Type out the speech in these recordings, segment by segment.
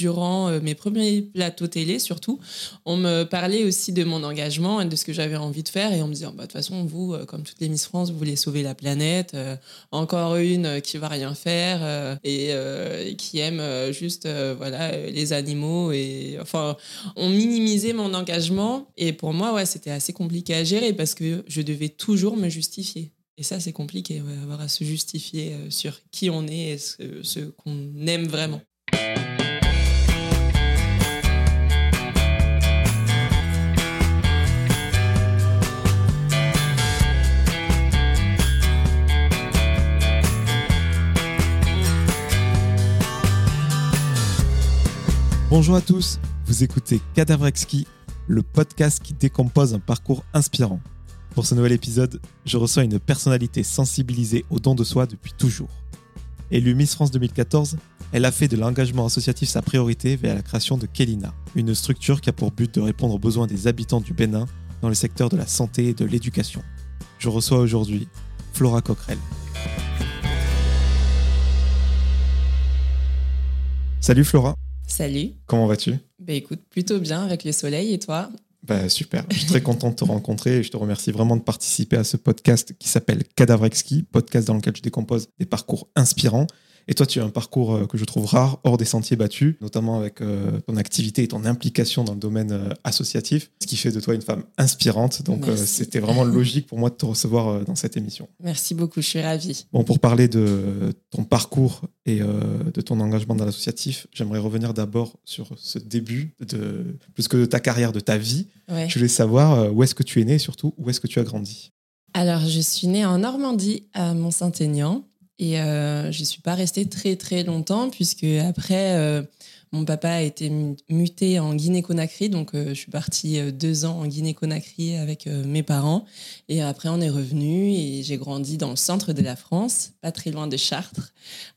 durant mes premiers plateaux télé, surtout, on me parlait aussi de mon engagement et de ce que j'avais envie de faire. Et on me disait, bah, de toute façon, vous, comme toutes les Miss France, vous voulez sauver la planète. encore une qui va rien faire et, qui aime juste voilà, les animaux. Et enfin, on minimisait mon engagement. Et pour moi, ouais, c'était assez compliqué à gérer parce que je devais toujours me justifier. Et ça, c'est compliqué, avoir à se justifier euh, sur qui on est et ce, qu'on aime vraiment. Bonjour à tous, vous écoutez Cadavrexki, le podcast qui décompose un parcours inspirant. Pour ce nouvel épisode, je reçois une personnalité sensibilisée au don de soi depuis toujours. Élue Miss France 2014, elle a fait de l'engagement associatif sa priorité vers la création de Kelina, une structure qui a pour but de répondre aux besoins des habitants du Bénin dans le secteur de la santé et de l'éducation. Je reçois aujourd'hui Flora Coquerel. Salut Flora. Salut. Comment vas-tu? Bah écoute, plutôt bien avec le soleil et toi? Bah, super, je suis très content de te rencontrer et je te remercie vraiment de participer à ce podcast qui s'appelle Cadavrexki, podcast dans lequel je décompose des parcours inspirants. Et toi, tu as un parcours euh, que je trouve rare, hors des sentiers battus, notamment avec euh, ton activité et ton implication dans le domaine euh, associatif, ce qui fait de toi une femme inspirante. Donc, c'était vraiment logique pour moi de te recevoir dans cette émission. Merci beaucoup, je suis ravie. Bon, pour parler de ton parcours et de ton engagement dans l'associatif, j'aimerais revenir d'abord sur ce début, de, plus que de ta carrière, de ta vie. Je voulais savoir où est-ce que tu es né et surtout où est-ce que tu as grandi? Alors, je suis née en Normandie, à Mont-Saint-Aignan. Et euh, je ne suis pas restée très très longtemps puisque après, euh, mon papa a été muté en Guinée-Conakry. Donc euh, je suis partie deux ans en Guinée-Conakry avec mes parents. Et après, on est revenu et j'ai grandi dans le centre de la France, pas très loin de Chartres,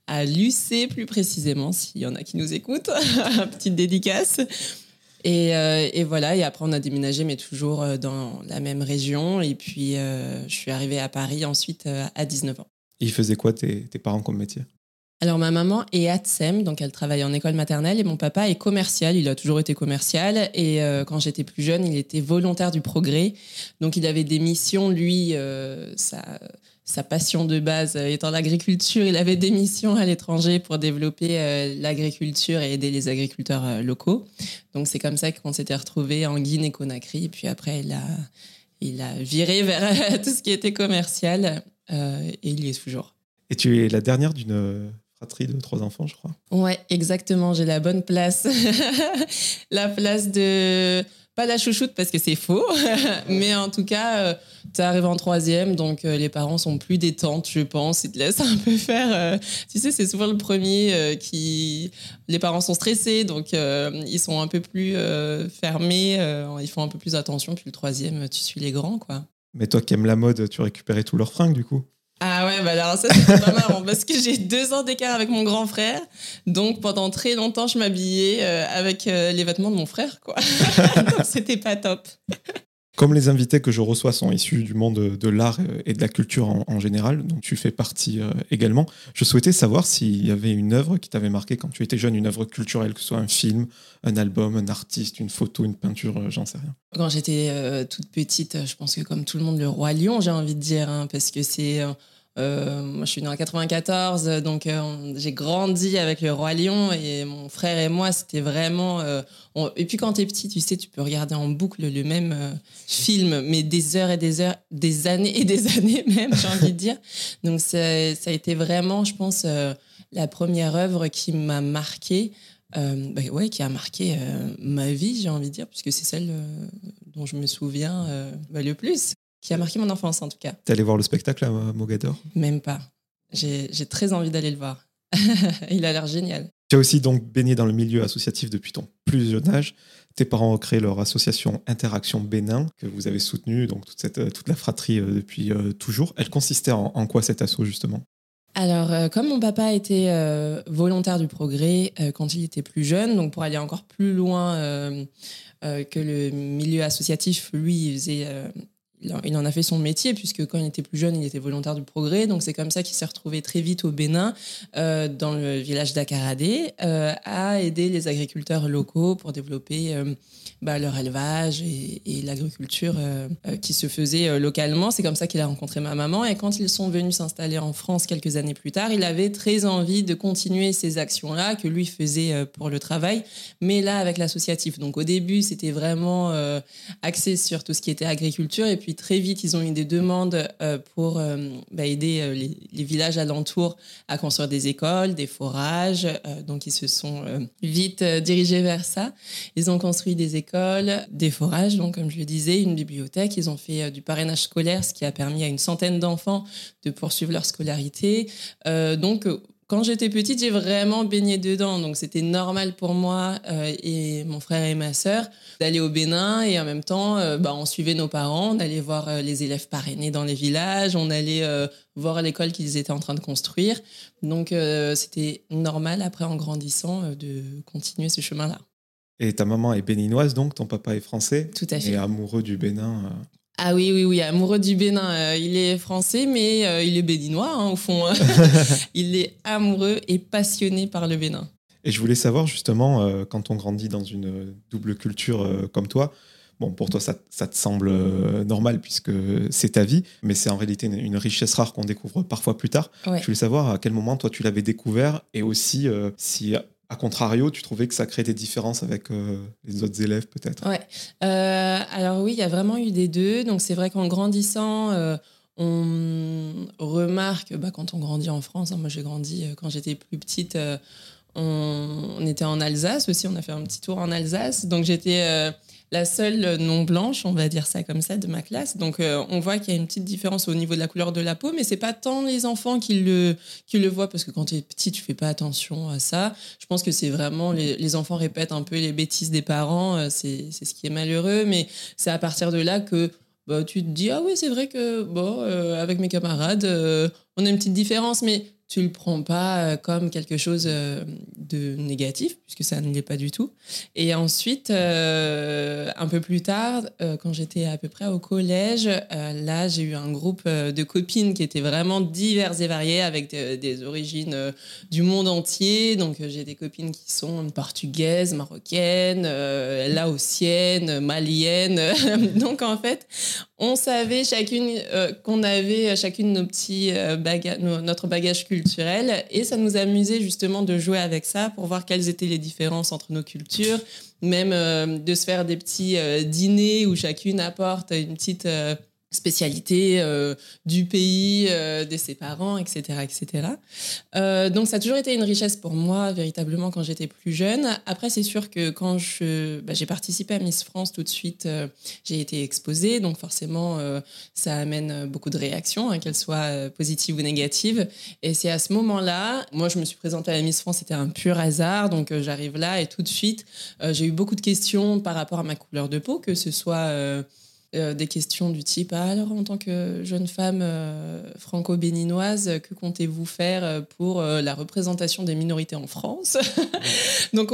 à Lucé plus précisément, s'il y en a qui nous écoutent. Petite dédicace. Et, et, voilà, et après on a déménagé, mais toujours dans la même région. Et puis je suis arrivée à Paris ensuite à 19 ans. Ils faisaient quoi tes, parents comme métier? Alors ma maman est ATSEM, donc elle travaille en école maternelle, et mon papa est commercial, il a toujours été commercial, et euh, quand j'étais plus jeune, il était volontaire du progrès, donc il avait des missions, lui, euh, sa, passion de base étant l'agriculture, il avait des missions à l'étranger pour développer euh, l'agriculture et aider les agriculteurs locaux. Donc c'est comme ça qu'on s'était retrouvés en Guinée-Conakry, et puis après il a, il a viré vers tout ce qui était commercial. Euh, et il y est toujours. Et tu es la dernière d'une fratrie de trois enfants, je crois. Ouais, exactement. J'ai la bonne place. la place de. Pas la chouchoute parce que c'est faux, mais en tout cas, euh, tu arrives en troisième, donc euh, les parents sont plus détentes, je pense. Ils te laissent un peu faire. tu sais, c'est souvent le premier qui. Les parents sont stressés, donc ils sont un peu plus fermés, ils font un peu plus attention. Puis le troisième, tu suis les grands, quoi. Mais toi qui aimes la mode, tu récupérais tous leurs fringues du coup ah ouais, bah alors ça c'était pas marrant parce que j'ai deux ans d'écart avec mon grand frère, donc pendant très longtemps je m'habillais euh, avec euh, les vêtements de mon frère, quoi. c'était pas top. Comme les invités que je reçois sont issus du monde de l'art et de la culture en, général, dont tu fais partie euh, également, je souhaitais savoir s'il y avait une œuvre qui t'avait marqué quand tu étais jeune, une œuvre culturelle, que ce soit un film, un album, un artiste, une photo, une peinture, euh, j'en sais rien. Quand j'étais euh, toute petite, je pense que comme tout le monde, le roi lion, j'ai envie de dire, hein, parce que c'est moi, je suis née en 94, donc euh, j'ai grandi avec le Roi Lion et mon frère et moi, c'était vraiment. Euh, et puis quand t'es petit, tu sais, tu peux regarder en boucle le même film, mais des heures et des heures, des années et des années même, j'ai envie de dire. Donc ça a été vraiment, je pense, la première œuvre qui m'a marqué. Bah, ouais, qui a marqué ma vie, j'ai envie de dire, puisque c'est celle dont je me souviens bah, le plus qui a marqué mon enfance en tout cas. T'es allé voir le spectacle à Mogador? Même pas. J'ai très envie d'aller le voir. Il a l'air génial. Tu as aussi donc baigné dans le milieu associatif depuis ton plus jeune âge. Tes parents ont créé leur association Interaction Bénin, que vous avez soutenue, donc toute, cette, toute la fratrie euh, depuis euh, toujours. Elle consistait en, quoi cette asso justement? Alors, euh, comme mon papa était volontaire du progrès quand il était plus jeune, donc pour aller encore plus loin que le milieu associatif, lui, il faisait il en a fait son métier, puisque quand il était plus jeune, il était volontaire du progrès. Donc c'est comme ça qu'il s'est retrouvé très vite au Bénin, euh, dans le village d'Akaradé, euh, à aider les agriculteurs locaux pour développer euh, bah, leur élevage et, l'agriculture qui se faisait localement. C'est comme ça qu'il a rencontré ma maman. Et quand ils sont venus s'installer en France quelques années plus tard, il avait très envie de continuer ces actions-là que lui faisait pour le travail, mais là avec l'associatif. Donc au début, c'était vraiment axé sur tout ce qui était agriculture. Et puis très vite, ils ont eu des demandes euh, pour euh, bah, aider euh, les, villages alentours à construire des écoles, des forages. donc ils se sont vite dirigés vers ça. Ils ont construit des écoles, des forages, donc comme je le disais, une bibliothèque. Ils ont fait du parrainage scolaire, ce qui a permis à une centaine d'enfants de poursuivre leur scolarité. donc quand j'étais petite, j'ai vraiment baigné dedans. Donc, c'était normal pour moi euh, et mon frère et ma sœur d'aller au Bénin. Et en même temps, euh, bah, on suivait nos parents. On allait voir euh, les élèves parrainés dans les villages. On allait voir l'école qu'ils étaient en train de construire. Donc, c'était normal, après, en grandissant, de continuer ce chemin-là. Et ta maman est béninoise, donc ton papa est français. Tout à fait. Et amoureux du Bénin. Ah oui, oui, oui, amoureux du Bénin. Euh, il est français, mais euh, il est béninois, hein, au fond. il est amoureux et passionné par le Bénin. Et je voulais savoir, justement, euh, quand on grandit dans une double culture comme toi, bon, pour toi, ça, te semble normal puisque c'est ta vie, mais c'est en réalité une, richesse rare qu'on découvre parfois plus tard. Je voulais savoir à quel moment, toi, tu l'avais découvert et aussi si a contrario, tu trouvais que ça créait des différences avec euh, les autres élèves peut-être? Ouais. Euh, alors oui, il y a vraiment eu des deux. Donc c'est vrai qu'en grandissant, euh, on remarque, bah, quand on grandit en France, hein, moi j'ai grandi quand j'étais plus petite, on, on, était en Alsace aussi, on a fait un petit tour en Alsace. Donc j'étais la seule non blanche, on va dire ça comme ça, de ma classe. Donc euh, on voit qu'il y a une petite différence au niveau de la couleur de la peau, mais c'est pas tant les enfants qui le, qui le voient, parce que quand tu es petit, tu fais pas attention à ça. Je pense que c'est vraiment, les, enfants répètent un peu les bêtises des parents, euh, c'est ce qui est malheureux, mais c'est à partir de là que bah, tu te dis, ah oui, c'est vrai que, bon, euh, avec mes camarades, on a une petite différence, mais tu le prends pas euh, comme quelque chose euh, de négatif, puisque ça ne l'est pas du tout. Et ensuite, euh, un peu plus tard, quand j'étais à peu près au collège, là, j'ai eu un groupe de copines qui étaient vraiment diverses et variées, avec des origines du monde entier. Donc, j'ai des copines qui sont portugaises, marocaines, laotiennes, maliennes. Donc, en fait, on savait chacune qu'on avait chacune nos petits bagages, notre bagage culturel. Et ça nous amusait justement de jouer avec ça pour voir quelles étaient les différences entre nos cultures, même euh, de se faire des petits euh, dîners où chacune apporte une petite euh, spécialité euh, du pays, euh, de ses parents, etc. etc. Euh, donc ça a toujours été une richesse pour moi, véritablement, quand j'étais plus jeune. Après, c'est sûr que quand je, bah, j'ai participé à Miss France tout de suite, j'ai été exposée, donc forcément, ça amène beaucoup de réactions, hein, qu'elles soient positives ou négatives. Et c'est à ce moment-là, moi, je me suis présentée à Miss France, c'était un pur hasard, donc j'arrive là et tout de suite, j'ai eu beaucoup de questions par rapport à ma couleur de peau, que ce soit euh, des questions du type ah, alors en tant que jeune femme euh, franco-béninoise, que comptez-vous faire euh, pour la représentation des minorités en France? Donc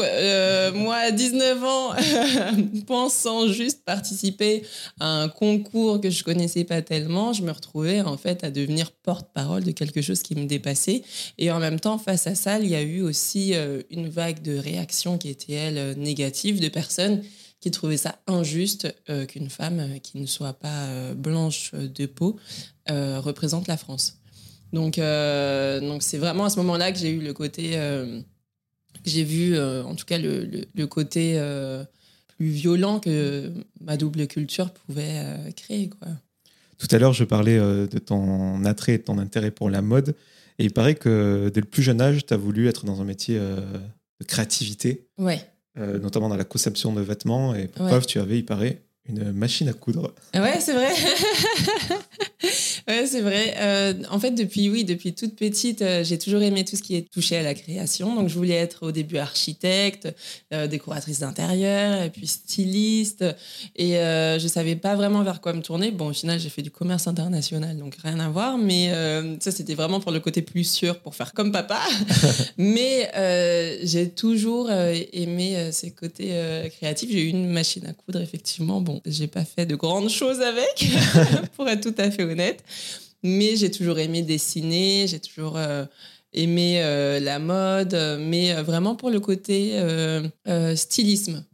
moi, à 19 ans, pensant juste participer à un concours que je connaissais pas tellement, je me retrouvais en fait à devenir porte-parole de quelque chose qui me dépassait. Et en même temps, face à ça, il y a eu aussi une vague de réactions qui était elle négative de personnes qui trouvait ça injuste euh, qu'une femme euh, qui ne soit pas euh, blanche de peau représente la France. Donc, donc c'est vraiment à ce moment-là que j'ai eu le côté, j'ai vu en tout cas le, le, côté plus violent que ma double culture pouvait créer. Quoi. Tout à l'heure, je parlais de ton attrait et de ton intérêt pour la mode. Et il paraît que dès le plus jeune âge, tu as voulu être dans un métier de créativité. Ouais. Euh, notamment dans la conception de vêtements. Et pour preuve, tu avais, il paraît, une machine à coudre. Ouais, c'est vrai. Ouais, c'est vrai. Euh, en fait, depuis, oui, depuis toute petite, euh, j'ai toujours aimé tout ce qui est touché à la création. Donc, je voulais être au début architecte, euh, décoratrice d'intérieur, et puis styliste. Et je savais pas vraiment vers quoi me tourner. Bon, au final, j'ai fait du commerce international, donc rien à voir. Mais ça, c'était vraiment pour le côté plus sûr, pour faire comme papa. mais j'ai toujours aimé ces côtés créatifs. J'ai eu une machine à coudre, effectivement. Bon, j'ai pas fait de grandes choses avec, pour être tout à fait honnête. Mais j'ai toujours aimé dessiner, j'ai toujours euh, aimé euh, la mode, mais euh, vraiment pour le côté stylisme.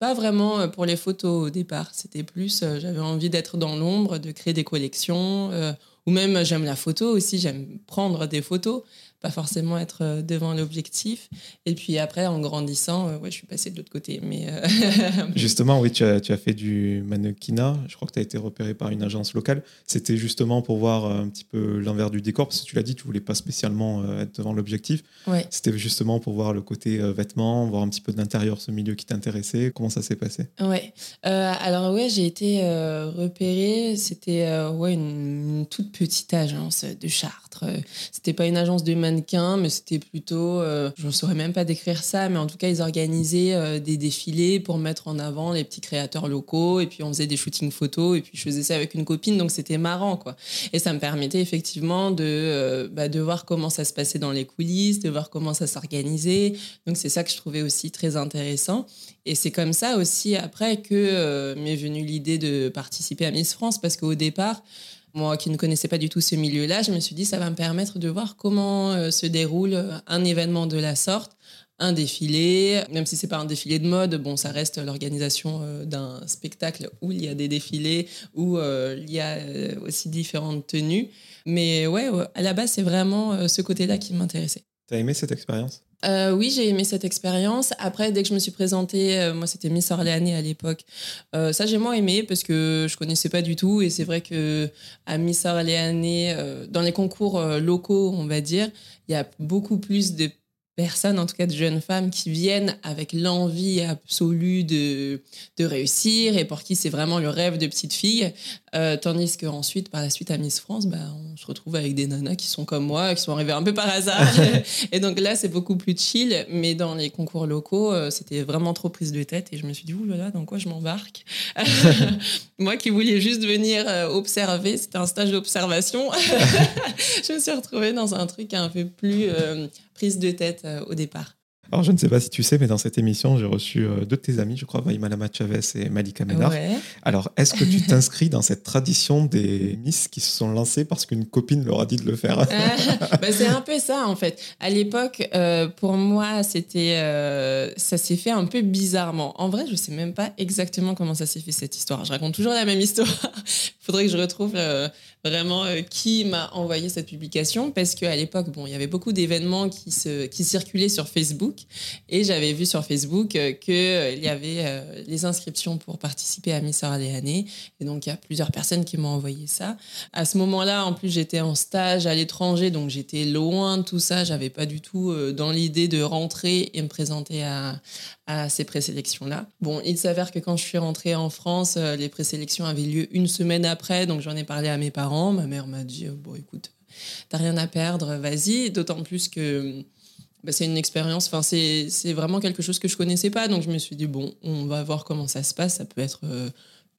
Pas vraiment pour les photos au départ. C'était plus, j'avais envie d'être dans l'ombre, de créer des collections. ou même, j'aime la photo aussi, j'aime prendre des photos pas forcément être euh, devant l'objectif. Et puis après, en grandissant, euh, ouais, je suis passée de l'autre côté. Mais euh, justement, oui, tu as, tu as, fait du mannequinat. Je crois que tu as été repéré par une agence locale. C'était justement pour voir un petit peu l'envers du décor, parce que tu l'as dit, tu voulais pas spécialement être devant l'objectif. Ouais. C'était justement pour voir le côté vêtements, voir un petit peu de l'intérieur, ce milieu qui t'intéressait. Comment ça s'est passé? Ouais. alors ouais, j'ai été repérée. C'était ouais une, toute petite agence de Chartres. C'était pas une agence de mannequinat mais c'était plutôt, euh, je ne saurais même pas décrire ça, mais en tout cas, ils organisaient euh, des défilés pour mettre en avant les petits créateurs locaux, et puis on faisait des shootings photos, et puis je faisais ça avec une copine, donc c'était marrant, quoi. Et ça me permettait effectivement de, euh, bah, de voir comment ça se passait dans les coulisses, de voir comment ça s'organisait. Donc c'est ça que je trouvais aussi très intéressant. Et c'est comme ça aussi après que m'est venue l'idée de participer à Miss France, parce qu'au départ, moi qui ne connaissais pas du tout ce milieu-là, je me suis dit ça va me permettre de voir comment euh, se déroule un événement de la sorte, un défilé, même si c'est pas un défilé de mode, bon, ça reste l'organisation euh, d'un spectacle où il y a des défilés, où euh, il y a aussi différentes tenues. Mais ouais, à la base, c'est vraiment ce côté-là qui m'intéressait. T'as aimé cette expérience? Euh, oui, j'ai aimé cette expérience. Après, dès que je me suis présentée, euh, moi c'était Miss Orléanais à l'époque. Euh, ça, j'ai moins aimé parce que je connaissais pas du tout. Et c'est vrai que à Miss Orléanais, dans les concours locaux, on va dire, il y a beaucoup plus de personnes, en tout cas de jeunes femmes, qui viennent avec l'envie absolue de, de réussir et pour qui c'est vraiment le rêve de petite fille. Euh, tandis qu'ensuite, par la suite, à Miss France, bah, on se retrouve avec des nanas qui sont comme moi, qui sont arrivées un peu par hasard. et donc là, c'est beaucoup plus chill. Mais dans les concours locaux, euh, c'était vraiment trop prise de tête. Et je me suis dit, oulala, dans quoi je m'embarque? Moi qui voulais juste venir euh, observer, c'était un stage d'observation. je me suis retrouvée dans un truc un peu plus prise de tête euh, au départ. Alors, je ne sais pas si tu sais, mais dans cette émission, j'ai reçu euh, deux de tes amis, je crois, Vaïmalama Chavez et Malika Ménard. Alors, est-ce que tu t'inscris dans cette tradition des Miss qui se sont lancées parce qu'une copine leur a dit de le faire? Ah, bah, C'est un peu ça, en fait. À l'époque, euh, pour moi, c'était, ça s'est fait un peu bizarrement. En vrai, je ne sais même pas exactement comment ça s'est fait, cette histoire. Je raconte toujours la même histoire. Il faudrait que je retrouve vraiment euh, qui m'a envoyé cette publication parce qu'à l'époque, bon, il y avait beaucoup d'événements qui, circulaient sur Facebook et j'avais vu sur Facebook euh, qu'il euh, y avait les inscriptions pour participer à Miss Orléanais et donc il y a plusieurs personnes qui m'ont envoyé ça. À ce moment-là, en plus, j'étais en stage à l'étranger donc j'étais loin de tout ça. J'avais pas du tout dans l'idée de rentrer et me présenter à, à ces présélections-là. Bon, il s'avère que quand je suis rentrée en France, les présélections avaient lieu une semaine après, donc j'en ai parlé à mes parents Ma mère m'a dit euh, Bon, écoute, t'as rien à perdre, vas-y. D'autant plus que bah, c'est une expérience, enfin, c'est vraiment quelque chose que je connaissais pas. Donc je me suis dit Bon, on va voir comment ça se passe. Ça peut être. Euh,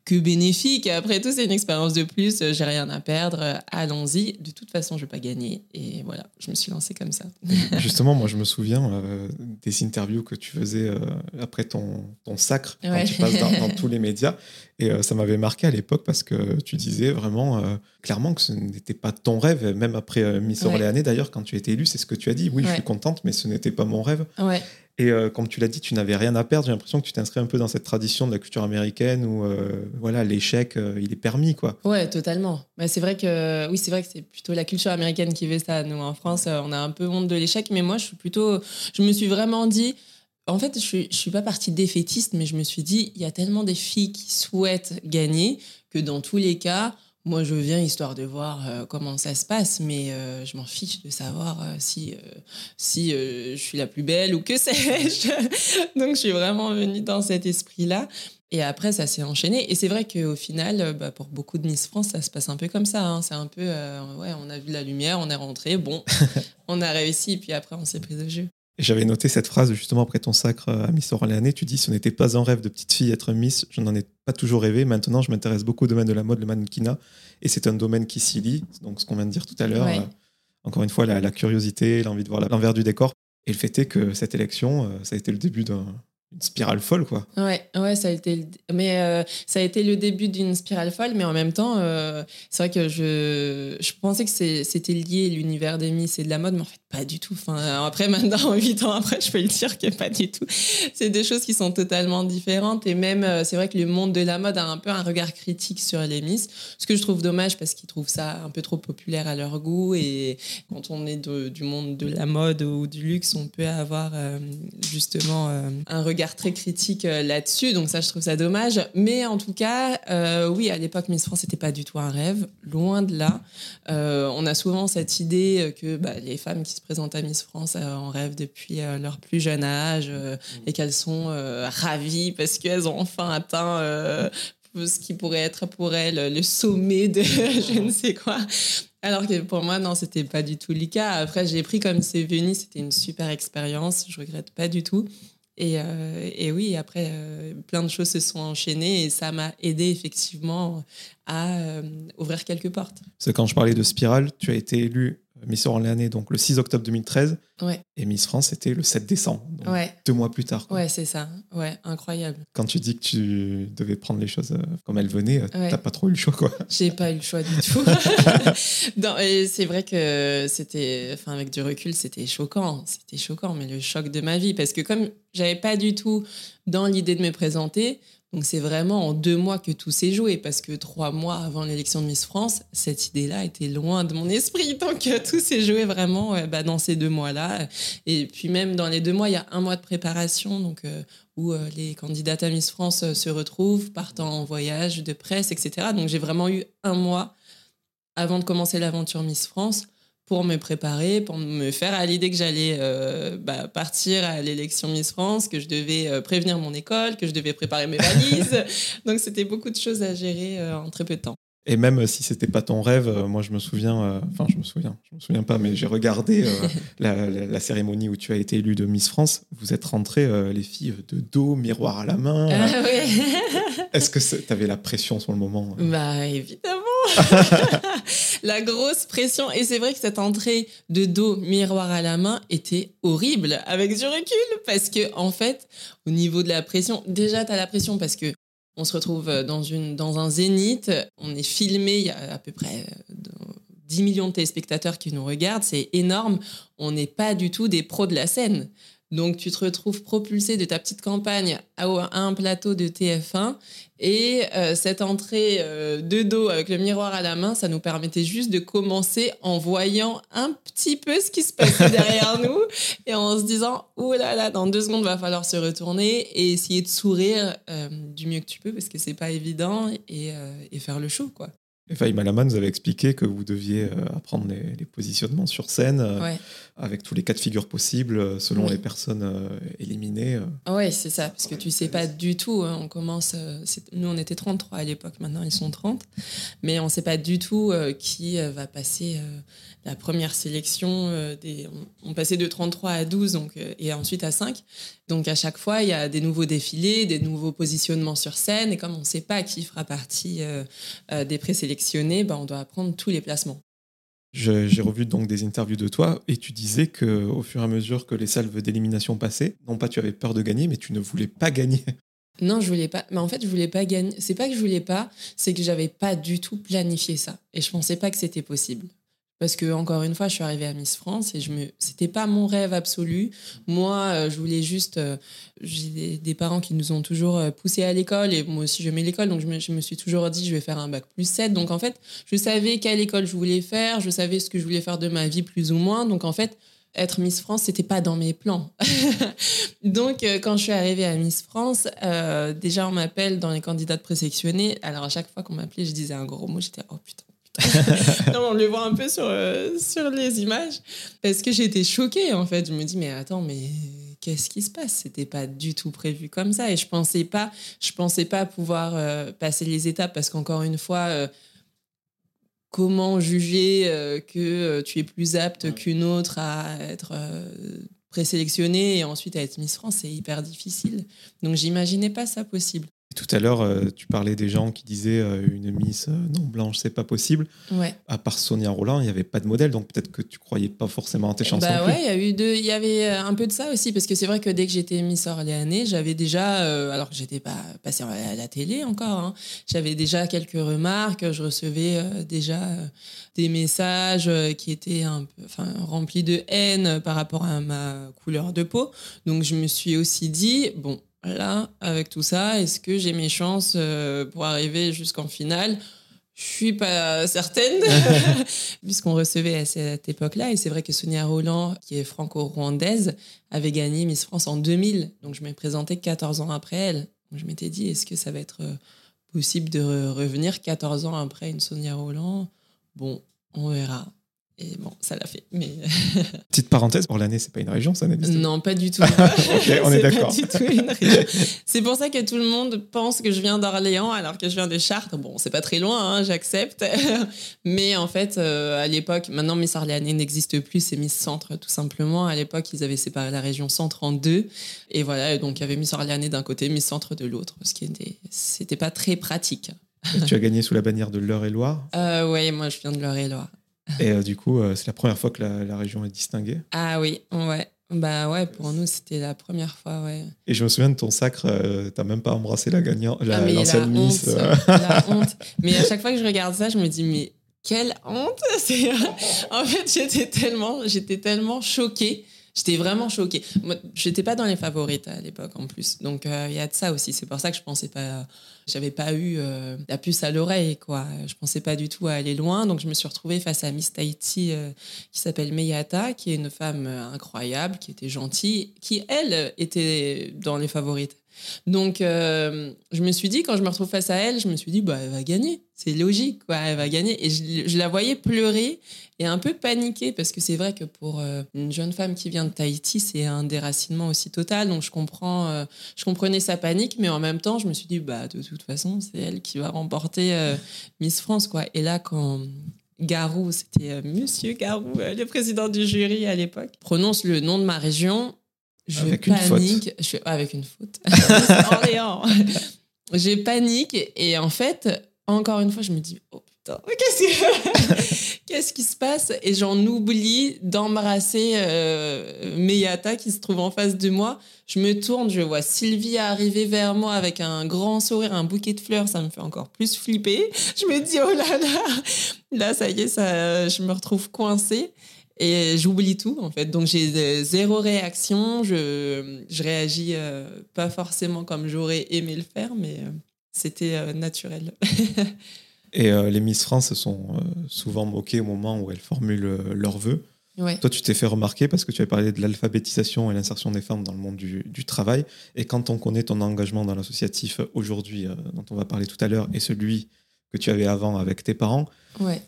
que bénéfique. Après tout, c'est une expérience de plus. J'ai rien à perdre. Allons-y. De toute façon, je vais pas gagner. Et voilà, je me suis lancée comme ça. Justement, moi, je me souviens euh, des interviews que tu faisais euh, après ton, ton sacre, quand tu passes dans, tous les médias. Et euh, ça m'avait marqué à l'époque parce que tu disais vraiment clairement que ce n'était pas ton rêve, même après Miss Orléanais d'ailleurs, quand tu étais élue, c'est ce que tu as dit. Oui, je suis contente, mais ce n'était pas mon rêve. Et euh, comme tu l'as dit, tu n'avais rien à perdre. J'ai l'impression que tu t'inscris un peu dans cette tradition de la culture américaine où euh, voilà l'échec, euh, il est permis, quoi. Ouais, totalement. Mais c'est vrai que oui, c'est vrai que c'est plutôt la culture américaine qui veut ça. Nous, en France, on a un peu honte de l'échec, mais moi, je suis plutôt, je me suis vraiment dit. En fait, je je suis pas partie défaitiste, mais je me suis dit, il y a tellement des filles qui souhaitent gagner que dans tous les cas, moi, je viens histoire de voir euh, comment ça se passe, mais euh, je m'en fiche de savoir euh, si, si je suis la plus belle ou que sais-je. Donc, je suis vraiment venue dans cet esprit-là. Et après, ça s'est enchaîné. Et c'est vrai qu'au final, bah, pour beaucoup de Miss France, ça se passe un peu comme ça. hein. C'est un peu, ouais, on a vu la lumière, on est rentré, bon, on a réussi, et puis après, on s'est pris de jeu. Et J'avais noté cette phrase justement après ton sacre à Miss Orléanais. Tu dis Ce n'était pas un rêve de petite fille être Miss, je n'en ai pas toujours rêvé. Maintenant, je m'intéresse beaucoup au domaine de la mode, le mannequinat. Et c'est un domaine qui s'y lie. Donc, ce qu'on vient de dire tout à l'heure, Ouais. euh, encore une fois, la, la curiosité, l'envie de voir l'envers du décor. Et le fait est que cette élection, euh, ça a été le début d'un- d'une spirale folle, quoi. Ouais, ouais, ça a été, le- mais euh, ça a été le début d'une spirale folle, mais en même temps, euh, c'est vrai que je, je pensais que c'était lié l'univers des Miss et de la mode, mais en fait pas du tout. Enfin, après maintenant, huit ans après, je peux le dire que pas du tout. C'est des choses qui sont totalement différentes et même euh, c'est vrai que le monde de la mode a un peu un regard critique sur les Miss, ce que je trouve dommage parce qu'ils trouvent ça un peu trop populaire à leur goût et quand on est du monde de la mode ou du luxe, on peut avoir euh, justement euh, un regard très critique euh, là-dessus. Donc ça, je trouve ça dommage. Mais en tout cas, euh, oui, à l'époque, Miss France, c'était pas du tout un rêve, loin de là. Euh, on a souvent cette idée euh, que bah, les femmes qui se présentent à Miss France euh, en rêvent depuis euh, leur plus jeune âge euh, et qu'elles sont euh, ravies parce qu'elles ont enfin atteint euh, ce qui pourrait être pour elles le sommet de je ne sais quoi. Alors que pour moi, non, c'était pas du tout le cas. Après, j'ai pris comme c'est venu, c'était une super expérience, je regrette pas du tout. Et, euh, et oui, après, euh, plein de choses se sont enchaînées et ça m'a aidé effectivement à euh, ouvrir quelques portes. Parce que quand je parlais de spirale, tu as été élue Miss Orléanais donc le 6 octobre 2013 Ouais, et Miss France c'était le 7 décembre, donc ouais, deux mois plus tard. quoi. ouais, c'est ça. Ouais, incroyable. Quand tu dis que tu devais prendre les choses euh, comme elles venaient, euh, Ouais. t'as pas trop eu le choix, quoi. J'ai pas eu le choix du tout. Non, et c'est vrai que c'était, enfin, avec du recul, c'était choquant. C'était choquant, mais le choc de ma vie. Parce que comme j'avais pas du tout dans l'idée de me présenter, donc c'est vraiment en deux mois que tout s'est joué. Parce que trois mois avant l'élection de Miss France, cette idée-là était loin de mon esprit. Donc euh, tout s'est joué vraiment euh, bah, dans ces deux mois-là. Et puis même dans les deux mois, il y a un mois de préparation. Donc. euh, où les candidates à Miss France se retrouvent, partent en voyage de presse, etc. Donc j'ai vraiment eu un mois avant de commencer l'aventure Miss France pour me préparer, pour me faire à l'idée que j'allais euh, bah, partir à l'élection Miss France, que je devais euh, prévenir mon école, que je devais préparer mes valises. Donc c'était beaucoup de choses à gérer euh, en très peu de temps. Et même euh, si c'était pas ton rêve, euh, moi je me souviens, euh, enfin je me souviens, je me souviens pas, mais j'ai regardé euh, la, la- la cérémonie où tu as été élue de Miss France. Vous êtes rentrées, euh, les filles, de dos, miroir à la main. Ah ouais. Est-ce que tu avais la pression sur le moment Bah évidemment La grosse pression. Et c'est vrai que cette entrée de dos, miroir à la main, était horrible avec du recul. Parce que, en fait, au niveau de la pression, déjà, tu as la pression parce que on se retrouve dans, une, dans un zénith, on est filmé, il y a à peu près euh, 10 millions de téléspectateurs qui nous regardent, c'est énorme. On n'est pas du tout des pros de la scène. Donc tu te retrouves propulsé de ta petite campagne à, à un plateau de TF1 et euh, cette entrée euh, de dos avec le miroir à la main, ça nous permettait juste de commencer en voyant un petit peu ce qui se passait derrière nous et en se disant oh là là, dans deux secondes, va falloir se retourner et essayer de sourire euh, du mieux que tu peux parce que c'est pas évident et, et faire le show quoi. Et Faïma Lama nous avait expliqué que vous deviez apprendre les, les positionnements sur scène Ouais. Avec tous les cas de figure possibles euh, selon Oui. les personnes euh, éliminées. euh. Ouais, c'est ça, parce que tu sais pas du tout. hein, on commence, euh, nous on était 33 à l'époque, maintenant ils sont 30, mais on sait pas du tout euh, qui va passer la première sélection. des, on, on passait de 33 à 12 donc, et ensuite à 5. Donc à chaque fois, il y a des nouveaux défilés, des nouveaux positionnements sur scène, et comme on sait pas qui fera partie des présélectionnés, ben, on doit apprendre tous les placements. J'ai revu donc des interviews de toi et tu disais que au fur et à mesure que les salves d'élimination passaient, non pas tu avais peur de gagner, mais tu ne voulais pas gagner. Non, je voulais pas. Mais en fait, je voulais pas gagner. C'est pas que je voulais pas, c'est que j'avais pas du tout planifié ça. Et je pensais pas que c'était possible. Parce que, encore une fois, je suis arrivée à Miss France et je me. C'était pas mon rêve absolu. Moi, euh, je voulais juste. euh, J'ai des, parents qui nous ont toujours euh, poussés à l'école et moi aussi, j'aimais l'école. Donc, je me, suis toujours dit, je vais faire un bac plus 7. Donc, en fait, je savais quelle école je voulais faire. Je savais ce que je voulais faire de ma vie, plus ou moins. Donc, en fait, être Miss France, c'était pas dans mes plans. Donc, quand je suis arrivée à Miss France, déjà, on m'appelle dans les candidates présélectionnées. Alors, à chaque fois qu'on m'appelait, je disais un gros mot. J'étais, oh putain. non, on le voit un peu sur, euh, sur les images. Parce que j'ai été choquée, en fait. Je me dis, mais attends, mais qu'est-ce qui se passe? C'était pas du tout prévu comme ça. Et je pensais pas, je pensais pas pouvoir euh, passer les étapes parce qu'encore une fois, euh, comment juger que tu es plus apte qu'une autre à être présélectionnée et ensuite à être Miss France, c'est hyper difficile. Donc j'imaginais pas ça possible. Tout à l'heure, euh, tu parlais des gens qui disaient euh, une Miss euh, non blanche, c'est pas possible. Ouais. À part Sonia Roland, il n'y avait pas de modèle, donc peut-être que tu croyais pas forcément en tes chansons. Bah ouais, il y a eu deux, il y avait un peu de ça aussi parce que c'est vrai que dès que j'étais Miss Orléanais, j'avais déjà, alors que j'étais pas passée à la télé encore, hein, j'avais déjà quelques remarques, je recevais déjà des messages qui étaient un peu, enfin, remplis de haine par rapport à ma couleur de peau. Donc je me suis aussi dit bon là, avec tout ça, est-ce que j'ai mes chances euh, pour arriver jusqu'en finale? Je suis pas certaine, puisqu'on recevait à cette époque-là. Et c'est vrai que Sonia Roland, qui est franco-rwandaise, avait gagné Miss France en 2000. Donc je m'ai présentée 14 ans après elle. Donc je m'étais dit, est-ce que ça va être euh, possible de revenir 14 ans après une Sonia Roland? Bon, on verra. Et bon, ça l'a fait. Mais... Petite parenthèse, Orléanais, c'est pas une région, ça n'existe Non, pas du tout. ok, on est, d'accord. C'est pour ça que tout le monde pense que je viens d'Orléans alors que je viens de Chartres. Bon, c'est pas très loin, hein, j'accepte. Mais en fait, euh, à l'époque, maintenant Miss Orléanais n'existe plus, c'est Miss Centre tout simplement. À l'époque, ils avaient séparé la région Centre en deux. Et voilà, donc il y avait Miss Orléanais d'un côté, Miss Centre de l'autre, ce qui était, c'était pas très pratique. tu as gagné sous la bannière de l'Eure-et-Loire? Euh, Oui, moi je viens de l'Eure-et-Loire. Et euh, du coup, euh, c'est la première fois que la, région est distinguée. Ah oui, ouais. Bah ouais, pour nous, c'était la première fois, ouais. Et je me souviens de ton sacre, euh, t'as même pas embrassé la gagnante, la, ah, l'ancienne Miss. la honte. Mais à chache fois que je regarde ça, je me dis, mais quelle honte En fait, j'étais tellement, j'étais tellement choquée J'étais vraiment choquée. Moi, j'étais pas dans les favorites à l'époque en plus. Donc il y a de ça aussi. C'est pour ça que je pensais pas. J'avais pas eu euh, la puce à l'oreille, quoi. Je pensais pas du tout à aller loin. Donc je me suis retrouvée face à Miss Tahiti euh, qui s'appelle Meyata, qui est une femme euh, incroyable, qui était gentille, qui elle était dans les favorites. Donc, euh, je me suis dit, quand je me retrouve face à elle, je me suis dit, bah, elle va gagner. C'est logique, quoi, elle va gagner. Et je, la voyais pleurer et un peu paniquer, parce que c'est vrai que pour euh, une jeune femme qui vient de Tahiti, c'est un déracinement aussi total. Donc, je, comprends, euh, je comprenais sa panique, mais en même temps, je me suis dit, bah, de toute façon, c'est elle qui va remporter Miss France, quoi. Et là, quand Garou, c'était Monsieur Garou, le président du jury à l'époque, prononce le nom de ma région, je avec panique. Une faute. Je avec une faute. Orléans. J'ai panique et en fait, encore une fois, je me dis oh putain, qu'est-ce, qu'est-ce qui se passe? Et j'en oublie d'embrasser euh, Meyata qui se trouve en face de moi. Je me tourne, je vois Sylvie arriver vers moi avec un grand sourire, un bouquet de fleurs. Ça me fait encore plus flipper. Je me dis oh là là, là ça y est, ça, je me retrouve coincée. Et j'oublie tout, en fait. Donc, j'ai zéro réaction. Je, je réagis euh, pas forcément comme j'aurais aimé le faire, mais euh, c'était euh, naturel. et les Miss France sont souvent moquées au moment où elles formulent leurs vœux. Toi, tu t'es fait remarquer parce que tu as parlé de l'alphabétisation et l'insertion des femmes dans le monde du, du, travail. Et quand on connaît ton engagement dans l'associatif aujourd'hui, dont on va parler tout à l'heure, et celui que tu avais avant avec tes parents.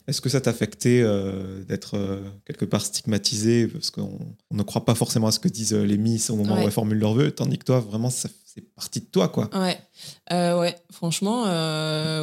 Est-ce que ça t'a affecté euh, d'être euh, quelque part stigmatisé? Parce qu'on ne croit pas forcément à ce que disent euh, les Miss au moment où elles formulent leurs vœux, tandis que toi, vraiment, c'est parti de toi, quoi. Ouais, ouais. franchement,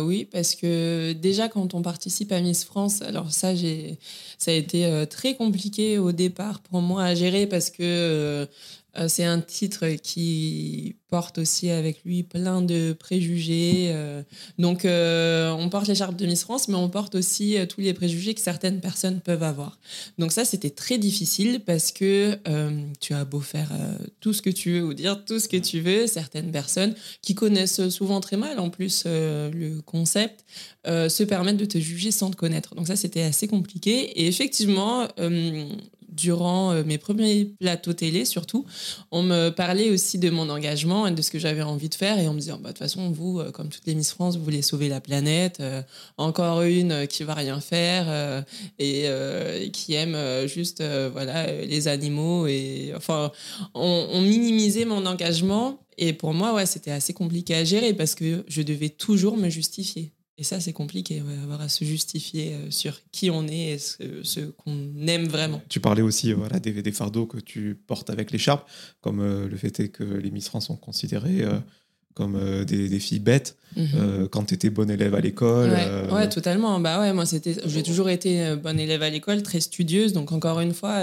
oui, parce que déjà quand on participe à Miss France, alors ça, j'ai, ça a été très compliqué au départ pour moi à gérer parce que euh, c'est un titre qui porte aussi avec lui plein de préjugés. Euh. donc, euh, on porte l'écharpe de Miss France, mais on porte aussi tous les préjugés que certaines personnes peuvent avoir. Donc ça, c'était très difficile parce que tu as beau faire tout ce que tu veux ou dire tout ce que tu veux, certaines personnes qui connaissent souvent très mal en plus le concept se permettent de te juger sans te connaître. Donc ça, c'était assez compliqué. Et effectivement, durant euh, mes premiers plateaux télé surtout, on me parlait aussi de mon engagement et de ce que j'avais envie de faire. Et on me disait bah, de toute façon vous euh, comme toutes les Miss France vous voulez sauver la planète euh, encore une qui va rien faire et qui aime juste voilà les animaux et enfin on, on, minimisait mon engagement. Et pour moi ouais c'était assez compliqué à gérer parce que je devais toujours me justifier Et ça, c'est compliqué, avoir à se justifier euh, sur qui on est et ce, qu'on aime vraiment. Tu parlais aussi euh, voilà, des, des, fardeaux que tu portes avec l'écharpe, comme euh, le fait est que les Miss France sont considérées comme des, des, filles bêtes mhm. quand tu étais bonne élève à l'école. Ouais, ouais, totalement. Bah ouais, moi c'était j'ai toujours été bonne élève à l'école, très studieuse, donc encore une fois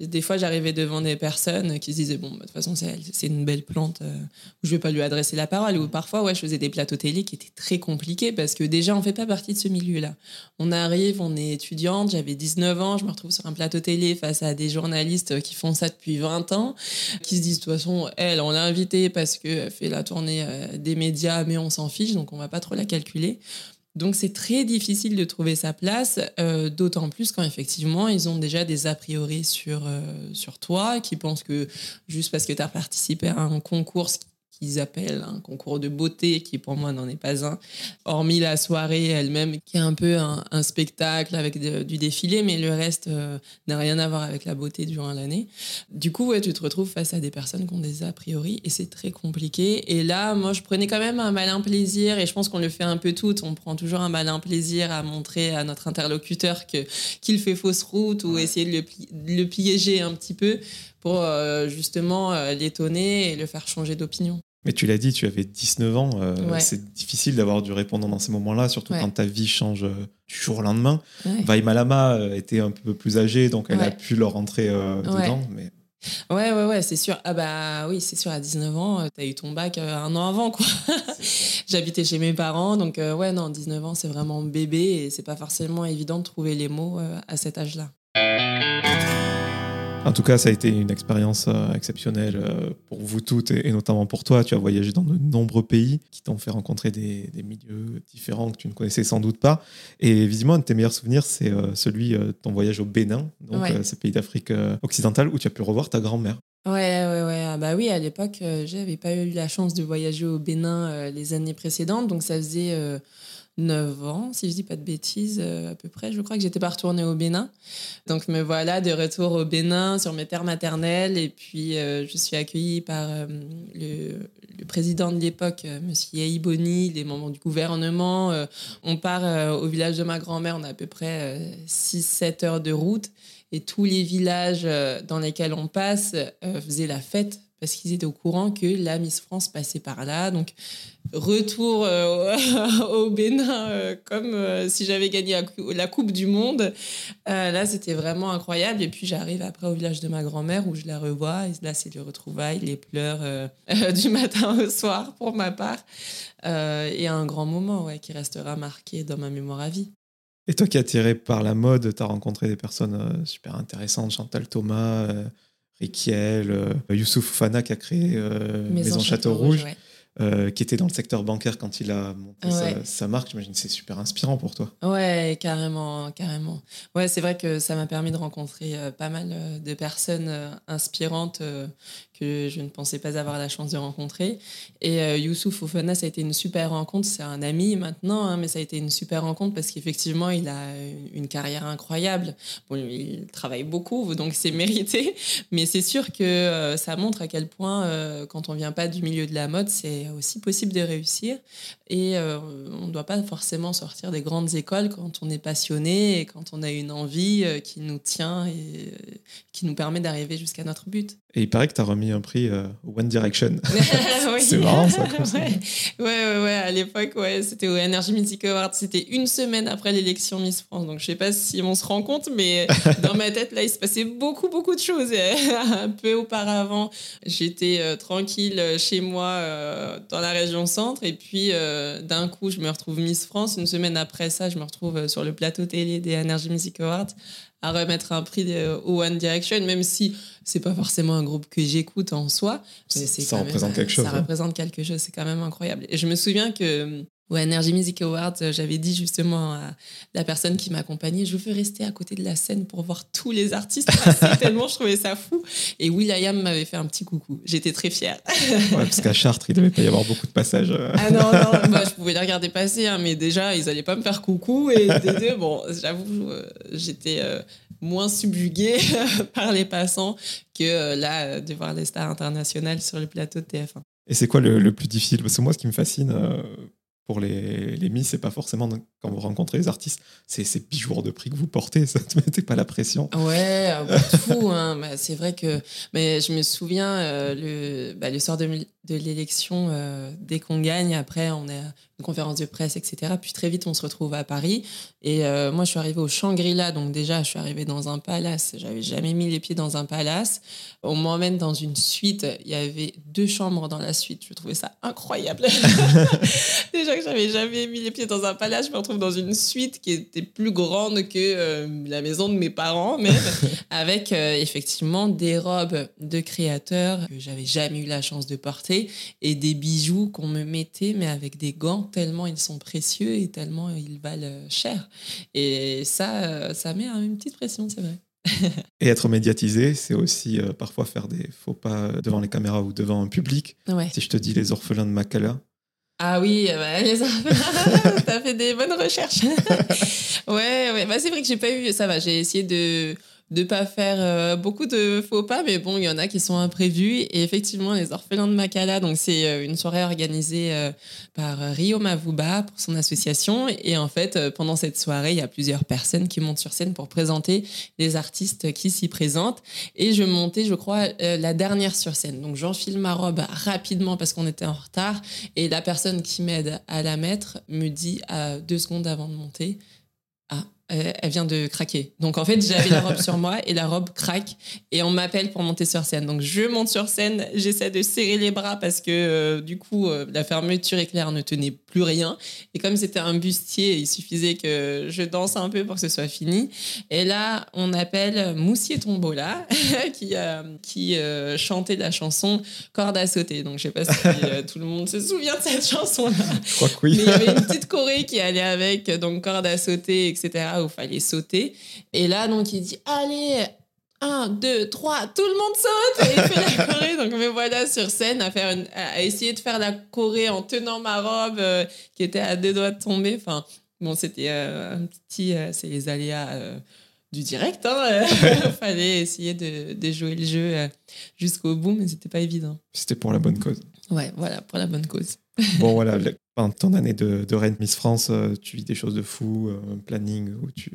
des fois j'arrivais devant des personnes qui se disaient bon, bah, de toute façon c'est une belle plante où je vais pas lui adresser la parole ou parfois ouais, je faisais des plateaux télé qui étaient très compliqués parce que déjà on fait pas partie de ce milieu-là. On arrive, on est étudiante, j'avais 19 ans, je me retrouve sur un plateau télé face à des journalistes qui font ça depuis 20 ans, qui se disent de toute façon, elle on l'a invitée parce que fait la tournée euh, des médias, mais on s'en fiche, donc on va pas trop la calculer. Donc c'est très difficile de trouver sa place, euh, d'autant plus quand effectivement ils ont déjà des a priori sur, euh, sur toi, qui pensent que juste parce que tu as participé à un concours, qu'ils appellent un concours de beauté, qui pour moi n'en est pas un, hormis la soirée elle-même, qui est un peu un, spectacle avec du défilé, mais le reste euh, n'a rien à voir avec la beauté durant l'année. Du coup, ouais, tu te retrouves face à des personnes qui ont des a priori, et c'est très compliqué. Et là, moi, je prenais quand même un malin plaisir, et je pense qu'on le fait un peu toutes, on prend toujours un malin plaisir à montrer à notre interlocuteur que qu'il fait fausse route, ou essayer de le, le piéger un petit peu pour euh, justement euh, l'étonner et le faire changer d'opinion. Mais tu l'as dit, tu avais 19 ans. Euh, c'est difficile d'avoir du répondant dans ces moments-là, surtout quand ta vie change euh, du jour au lendemain. Ouais. Malama euh, était un peu plus âgée, donc elle a pu leur rentrer dedans. Mais... Ouais, ouais, ouais, c'est sûr. Ah bah oui, c'est sûr, à 19 ans, tu as eu ton bac un an avant, quoi. J'habitais chez mes parents, donc ouais, non, 19 ans, c'est vraiment bébé et c'est pas forcément évident de trouver les mots à cet âge-là. En tout cas, ça a été une expérience euh, exceptionnelle euh, pour vous toutes et, notamment pour toi. Tu as voyagé dans de nombreux pays qui t'ont fait rencontrer des, milieux différents que tu ne connaissais sans doute pas. Et visiblement, un de tes meilleurs souvenirs, c'est euh, celui de ton voyage au Bénin, donc ce pays d'Afrique occidentale où tu as pu revoir ta grand-mère. Ouais, ouais, ouais. Ah bah oui, à l'époque, j'avais pas eu la chance de voyager au Bénin les années précédentes, donc ça faisait 9 ans, si je dis pas de bêtises, euh, à peu près. Je crois que j'étais pas retournée au Bénin. Donc me voilà de retour au Bénin sur mes terres maternelles. Et puis euh, je suis accueillie par euh, le, président de l'époque, Monsieur Boni, les membres du gouvernement. on part au village de ma grand-mère, on a à peu près 6-7 heures de route. Et tous les villages dans lesquels on passe faisaient la fête parce qu'ils étaient au courant que la Miss France passait par là. Donc, retour euh, au Bénin euh, comme euh, si j'avais gagné la Coupe du Monde. là, c'était vraiment incroyable. Et puis, j'arrive après au village de ma grand-mère où je la revois. Et là, c'est le retrouvailles, les pleurs du matin au soir pour ma part. et un grand moment ouais, qui restera marqué dans ma mémoire à vie. Et toi qui es attiré par la mode, tu as rencontré des personnes super intéressantes, Chantal Thomas. Rikiel, euh, Youssouf Fana qui a créé euh, Maison, Château, Rouge, euh, qui était dans le secteur bancaire quand il a monté sa, marque. J'imagine que c'est super inspirant pour toi. Ouais, carrément, carrément. Ouais, c'est vrai que ça m'a permis de rencontrer pas mal de personnes inspirantes que je ne pensais pas avoir la chance de rencontrer. Et euh, Youssouf Ofana, ça a été une super rencontre. C'est un ami maintenant, hein, mais ça a été une super rencontre parce qu'effectivement, il a une carrière incroyable. Il travaille beaucoup, donc c'est mérité. Mais c'est sûr que euh, ça montre à quel point, euh, quand on vient pas du milieu de la mode, c'est aussi possible de réussir. Et on ne doit pas forcément sortir des grandes écoles quand on est passionné et quand on a une envie qui nous tient et qui nous permet d'arriver jusqu'à notre but. Et il paraît que tu as remis un prix euh, One Direction. c'est marrant ça. ouais. ouais. ouais, à l'époque, ouais, c'était au Energy Music Awards. C'était une semaine après l'élection Miss France. Donc je sais pas si on se rend compte, mais dans ma tête, là, il se passait beaucoup, beaucoup de choses. un peu auparavant, j'étais euh, tranquille chez moi euh, dans la région centre. Et puis d'un coup, je me retrouve Miss France. Une semaine après ça, je me retrouve sur le plateau télé des Energy Music Awards à remettre un prix au One Direction, même si c'est pas forcément un groupe que j'écoute en soi. ça représente quelque chose. Ça représente quelque chose, c'est quand même incroyable. Et je me souviens que au Energy Music Awards, euh, j'avais dit justement à la personne qui m'accompagnait, je veux rester à côté de la scène pour voir tous les artistes tellement je trouvais ça fou. Et Will.i.am m'avait fait un petit coucou. J'étais très fière. parce qu'à Chartres, il devait pas y avoir beaucoup de passages. Euh. Ah non, non, bah, je pouvais les regarder passer, hein, mais déjà, ils allaient pas me faire coucou. Et deux, bon, j'avoue, euh, j'étais moins subjuguée par les passants que là, de voir les stars internationales sur le plateau de TF1. Et c'est quoi le, plus difficile? Parce que moi, ce qui me fascine pour les, les Miss, c'est pas forcément quand vous rencontrez les artistes, c'est ces bijoux de prix que vous portez, ça te mettait pas la pression. Ouais, fou. Hein. Bah, c'est vrai que mais je me souviens euh, le, bah, le soir de, de l'élection, euh, dès qu'on gagne, après on a une conférence de presse, etc. Puis très vite on se retrouve à Paris. Et euh, moi je suis arrivée au Shangri-La, donc déjà je suis arrivée dans un palace. J'avais jamais mis les pieds dans un palace. On m'emmène dans une suite. Il y avait deux chambres dans la suite. Je trouvais ça incroyable. déjà que j'avais jamais mis les pieds dans un palace, je me retrouve dans une suite qui était plus grande que euh, la maison de mes parents, même, avec euh, effectivement des robes de créateurs que j'avais jamais eu la chance de porter et des bijoux qu'on me mettait, mais avec des gants tellement ils sont précieux et tellement ils valent euh, cher. Et ça, ça met une petite pression, c'est vrai. et être médiatisé, c'est aussi parfois faire des faux pas devant les caméras ou devant un public. Si je te dis les orphelins de Makala, ah oui, bah, les t'as fait des bonnes recherches. ouais, ouais. Bah, c'est vrai que j'ai pas eu, ça va, j'ai essayé de de pas faire euh, beaucoup de faux pas, mais bon, il y en a qui sont imprévus. Et effectivement, les orphelins de Makala, donc c'est euh, une soirée organisée euh, par Rio Mavuba pour son association. Et en fait, pendant cette soirée, il y a plusieurs personnes qui montent sur scène pour présenter les artistes qui s'y présentent. Et je montais, je crois, la dernière sur scène. Donc j'enfile ma robe rapidement parce qu'on était en retard. Et la personne qui m'aide à la mettre me dit à deux secondes avant de monter, elle vient de craquer. Donc en fait, j'avais la robe sur moi et la robe craque et on m'appelle pour monter sur scène. Donc je monte sur scène, j'essaie de serrer les bras parce que euh, du coup euh, la fermeture éclair ne tenait plus rien et comme c'était un bustier, il suffisait que je danse un peu pour que ce soit fini. Et là, on appelle Moussier Tombola qui qui chantait la chanson Corde à sauter. Donc je sais pas si tout le monde se souvient de cette chanson là. Je crois que oui. Mais il y avait une petite choré qui allait avec donc Corde à sauter, etc où il fallait sauter. Et là, donc, il dit Allez, 1, 2, 3, tout le monde saute Et il fait la choré. Donc, me voilà sur scène à, faire à essayer de faire la choré en tenant ma robe euh, qui était à deux doigts de tomber. Enfin, bon, c'était euh, un petit. Euh, c'est les aléas du direct. Hein. Il fallait essayer de, de, jouer le jeu jusqu'au bout, mais c'était pas évident. C'était pour la bonne cause. Ouais, voilà, pour la bonne cause. bon, voilà, ton année de, de Reine Miss France, euh, tu vis des choses de fou, euh, un planning où tu,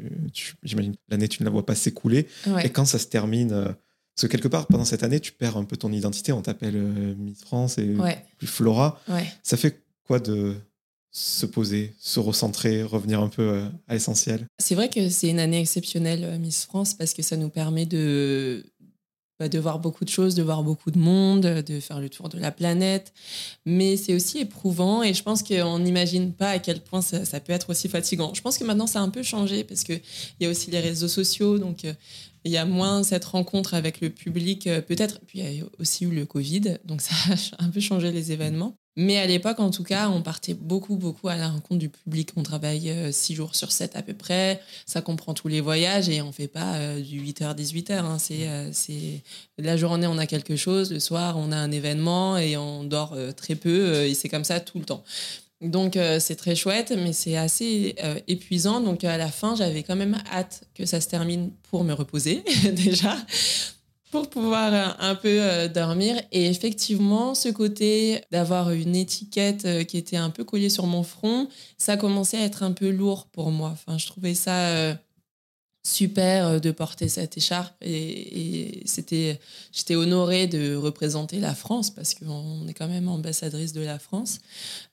j'imagine l'année, tu ne la vois pas s'écouler. Et quand ça se termine, euh, parce que quelque part, pendant cette année, tu perds un peu ton identité, on t'appelle Miss France et plus Flora. Ça fait quoi de se poser, se recentrer, revenir un peu à l'essentiel? C'est vrai que c'est une année exceptionnelle, Miss France, parce que ça nous permet de bah, de voir beaucoup de choses, de voir beaucoup de monde, de faire le tour de la planète. Mais c'est aussi éprouvant et je pense qu'on n'imagine pas à quel point ça, peut être aussi fatigant. Je pense que maintenant, ça a un peu changé parce qu'il y a aussi les réseaux sociaux. Donc, euh, il y a moins cette rencontre avec le public, euh, peut-être. Puis il y a aussi eu le Covid, donc ça a un peu changé les événements. Mais à l'époque, en tout cas, on partait beaucoup, beaucoup à la rencontre du public. On travaille euh, six jours sur sept à peu près. Ça comprend tous les voyages et on fait pas euh, du 8h, 18h. Hein. Euh, c'est la journée, on a quelque chose. Le soir, on a un événement et on dort très peu. et c'est comme ça tout le temps. Donc c'est très chouette, mais c'est assez épuisant. Donc à la fin, j'avais quand même hâte que ça se termine pour me reposer déjà pour pouvoir euh, un peu euh, dormir. Et effectivement, ce côté d'avoir une étiquette euh, qui était un peu collée sur mon front, ça commençait à être un peu lourd pour moi. Enfin, je trouvais ça super de porter cette écharpe et, c'était j'étais honorée de représenter la France parce qu'on est quand même ambassadrice de la France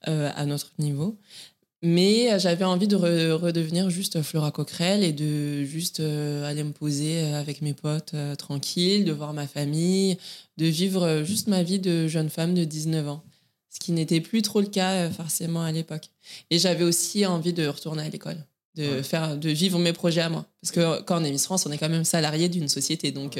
à notre niveau mais euh, j'avais envie de redevenir juste Flora Coquerel et de juste euh, aller me poser euh, avec mes potes tranquille, de voir ma famille, de vivre juste ma vie de jeune femme de 19 ans. Ce qui n'était plus trop le cas forcément à l'époque. Et j'avais aussi envie de retourner à l'école, de, faire, de vivre mes projets à moi. Parce que quand on est Miss France, on est quand même salarié d'une société. Donc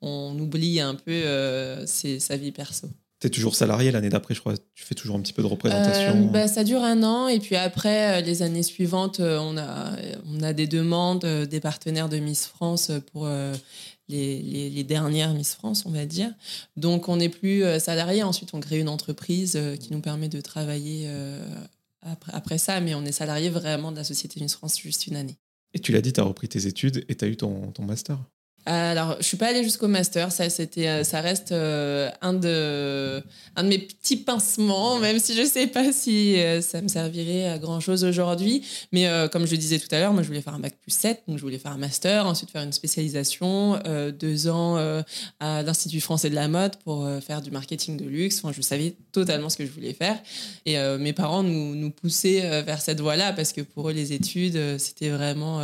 on oublie un peu sa vie perso. Tu es toujours salarié l'année d'après, je crois. Tu fais toujours un petit peu de représentation. Euh, bah, ça dure un an. Et puis après, euh, les années suivantes, euh, on a, on a des demandes des partenaires de Miss France pour les, les, dernières Miss France, on va dire. Donc, on n'est plus salarié. Ensuite, on crée une entreprise qui nous permet de travailler après, après ça. Mais on est salarié vraiment de la société Miss France juste une année. Et tu l'as dit, tu as repris tes études et tu as eu ton, ton master Alors, je suis pas allée jusqu'au master. Ça, euh, reste euh, un de, un mes petits pincements, même si je sais pas si euh, ça me servirait à grand chose aujourd'hui. Mais comme je le disais tout à l'heure, moi, je voulais faire un bac plus 7, donc je voulais faire un master, ensuite faire une spécialisation, deux ans à l'Institut français de la mode pour faire du marketing de luxe. Enfin, je savais totalement ce que je voulais faire. Et mes parents nous, nous poussaient vers cette voie-là parce que pour eux, les études, c'était vraiment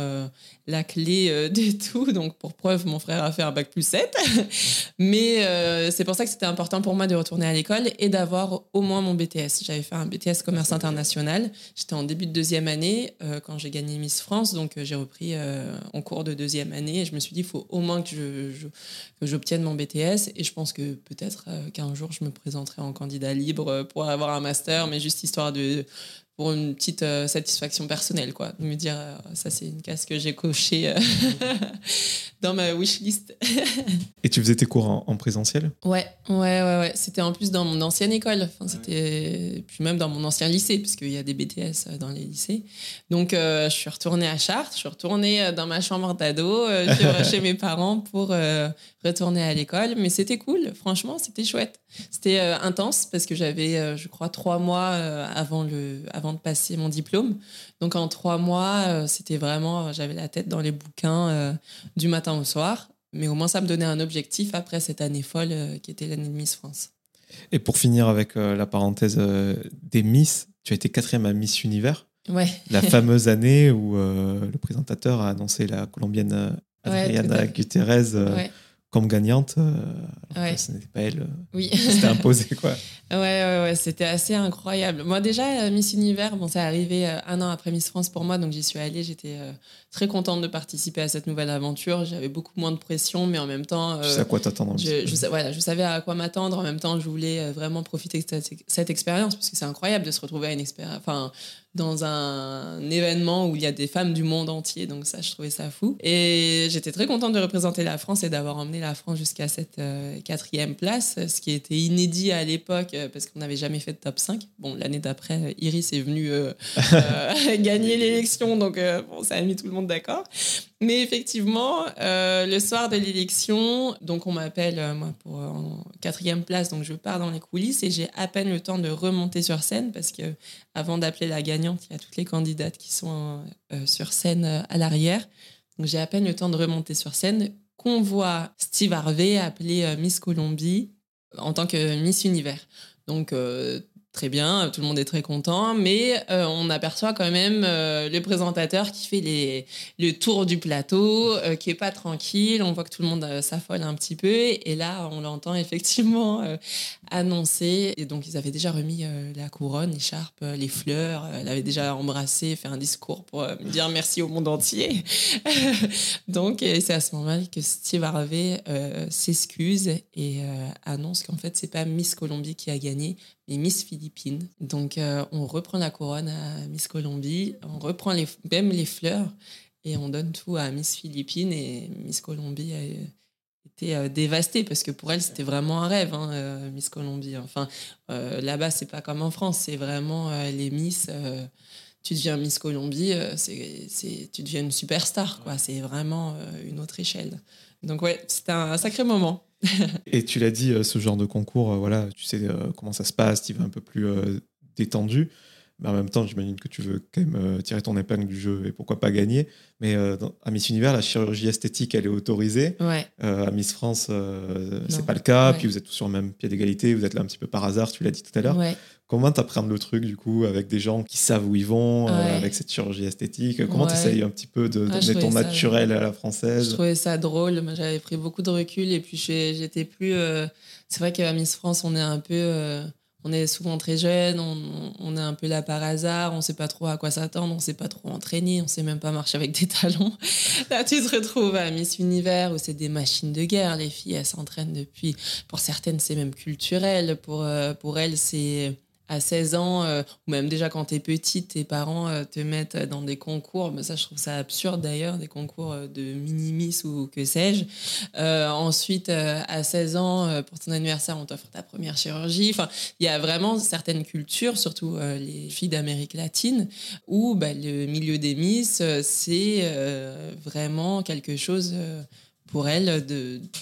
la clé euh, de tout. Donc, pour preuve, mon frère a fait un bac plus 7. Mais euh, c'est pour ça que c'était important pour moi de retourner à l'école et d'avoir au moins mon BTS. J'avais fait un BTS commerce international. J'étais en début de deuxième année euh, quand j'ai gagné Miss France. Donc, j'ai repris en cours de deuxième année et je me suis dit, il faut au moins que, je, j'obtienne mon BTS. Et je pense que peut-être qu'un jour, je me présenterai en candidat libre pour avoir un master, mais juste histoire de pour une petite euh, satisfaction personnelle, quoi. De me dire, euh, ça, c'est une case que j'ai cochée euh, dans ma wishlist. Et tu faisais tes cours en, présentiel? Ouais, ouais, ouais, ouais. C'était en plus dans mon ancienne école. Enfin, c'était puis même dans mon ancien lycée, puisqu'il y a des BTS dans les lycées. Donc, je suis retournée à Chartres. Je suis retournée dans ma chambre d'ado, chez mes parents pour retourner à l'école. Mais c'était cool. Franchement, c'était chouette. C'était intense parce que j'avais, je crois, trois mois avant le de passer mon diplôme. Donc en trois mois, euh, c'était vraiment, j'avais la tête dans les bouquins euh, du matin au soir. Mais au moins, ça me donnait un objectif après cette année folle euh, qui était l'année de Miss France. Et pour finir avec la parenthèse des Miss, tu as été quatrième à Miss Univers. Ouais. La fameuse année où le présentateur a annoncé la Colombienne Adriana Gutierrez comme gagnante. Euh, ce n'était pas elle. Euh, oui. C'était imposé, quoi. ouais, ouais, ouais, c'était assez incroyable. Moi, déjà, euh, Miss Univers, bon, c'est arrivé un an après Miss France pour moi, donc j'y suis allée. J'étais très contente de participer à cette nouvelle aventure. J'avais beaucoup moins de pression, mais en même temps. tu sais à quoi t'attendre. Je, je, voilà, je savais à quoi m'attendre. En même temps, je voulais vraiment profiter de cette, cette expérience, parce que c'est incroyable de se retrouver à une expérience. Enfin, dans un événement où il y a des femmes du monde entier. Donc ça, je trouvais ça fou. Et j'étais très contente de représenter la France et d'avoir emmené la France jusqu'à cette euh, quatrième place, ce qui était inédit à l'époque euh, parce qu'on n'avait jamais fait de top 5. Bon, l'année d'après, Iris est venue euh, gagner l'élection, donc bon, ça a mis tout le monde d'accord. Mais effectivement, euh, le soir de l'élection, donc on m'appelle euh, moi pour en quatrième place, donc je pars dans les coulisses et j'ai à peine le temps de remonter sur scène parce que avant d'appeler la gagnante, il y a toutes les candidates qui sont euh, sur scène à l'arrière. Donc j'ai à peine le temps de remonter sur scène qu'on voit Steve Harvey appeler Miss Colombie en tant que Miss Univers. Très bien, tout le monde est très content, mais euh, on aperçoit quand même euh, le présentateur qui fait les, le tour du plateau, euh, qui est pas tranquille, on voit que tout le monde s'affole un petit peu, et là on l'entend effectivement annoncer, et donc ils avaient déjà remis la couronne, l'écharpe, les fleurs, elle avait déjà embrassé, fait un discours pour dire merci au monde entier. donc c'est à ce moment-là que Steve Harvey s'excuse et annonce qu'en fait c'est pas Miss Colombie qui a gagné, Miss Philippines. Donc, euh, on reprend la couronne à Miss Colombie, on reprend les, même les fleurs et on donne tout à Miss Philippines. Et Miss Colombie a été euh, dévastée parce que pour elle, c'était vraiment un rêve, hein, euh, Miss Colombie. Enfin, là-bas, c'est pas comme en France, c'est vraiment les Miss. tu deviens Miss Colombie, c'est, tu deviens une superstar, quoi. C'est vraiment une autre échelle. Donc, ouais, c'était un sacré moment. Et tu l'as dit, euh, ce genre de concours, euh, voilà, tu sais euh, comment ça se passe, tu vas un peu plus détendu. Mais en même temps, j'imagine que tu veux quand même tirer ton épingle du jeu et pourquoi pas gagner. Mais à Miss Univers, la chirurgie esthétique, elle est autorisée. à Miss France, c'est pas le cas. Puis vous êtes tous sur le même pied d'égalité. Vous êtes là un petit peu par hasard, tu l'as dit tout à l'heure. Comment t'apprends le truc, du coup, avec des gens qui savent où ils vont, euh, avec cette chirurgie esthétique? Comment tu t'essayes un petit peu de, ah, ton naturel à la française? Je trouvais ça drôle. J'avais pris beaucoup de recul et puis j'étais plus. Euh, c'est vrai qu'à Miss France, on est un peu. Euh, on est souvent très jeune, on, est un peu là par hasard, on sait pas trop à quoi s'attendre, on sait pas trop entraîner, on sait même pas marcher avec des talons. Là, tu te retrouves à Miss Univers où c'est des machines de guerre. Les filles, elles s'entraînent depuis. Pour certaines, c'est même culturel. Pour, pour elles, c'est à 16 ans, euh, ou même déjà quand tu es petite, tes parents euh, te mettent dans des concours, mais ça je trouve ça absurde d'ailleurs, des concours euh, de minimis ou que sais-je. ensuite, à 16 ans, pour ton anniversaire, on t'offre ta première chirurgie. Enfin, il y a vraiment certaines cultures, surtout les filles d'Amérique latine, où bah, le milieu des Miss, c'est vraiment quelque chose pour elle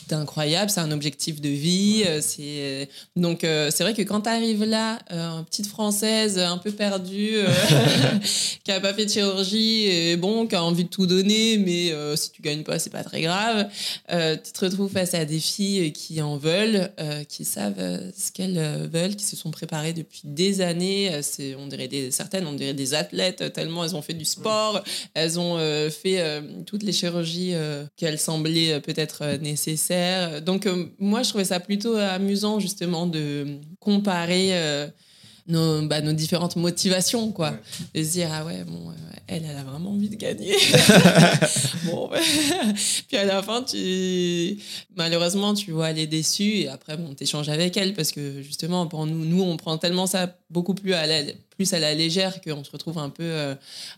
d'incroyable. C'est un objectif de vie. C'est donc c'est vrai que quand tu arrives là, petite française un peu perdue, qui a pas fait de chirurgie et bon, qui a envie de tout donner, mais si tu gagnes pas, c'est pas très grave. tu te retrouves face à des filles qui en veulent, qui savent ce qu'elles veulent, qui se sont préparées depuis des années. C'est on dirait des certaines, on dirait des athlètes tellement elles ont fait du sport, elles ont fait toutes les chirurgies qu'elles semblaient euh, peut-être euh, nécessaire. Donc, euh, moi, je trouvais ça plutôt amusant, justement, de comparer nos, bah, nos différentes motivations, quoi. De se dire, ah ouais, bon, elle, elle a vraiment envie de gagner. bon, puis à la fin, tu... malheureusement, tu vois, elle est déçue et après, bon, t'échanges avec elle parce que justement, pour nous, nous, on prend tellement ça beaucoup plus à la, plus à la légère qu'on se retrouve un peu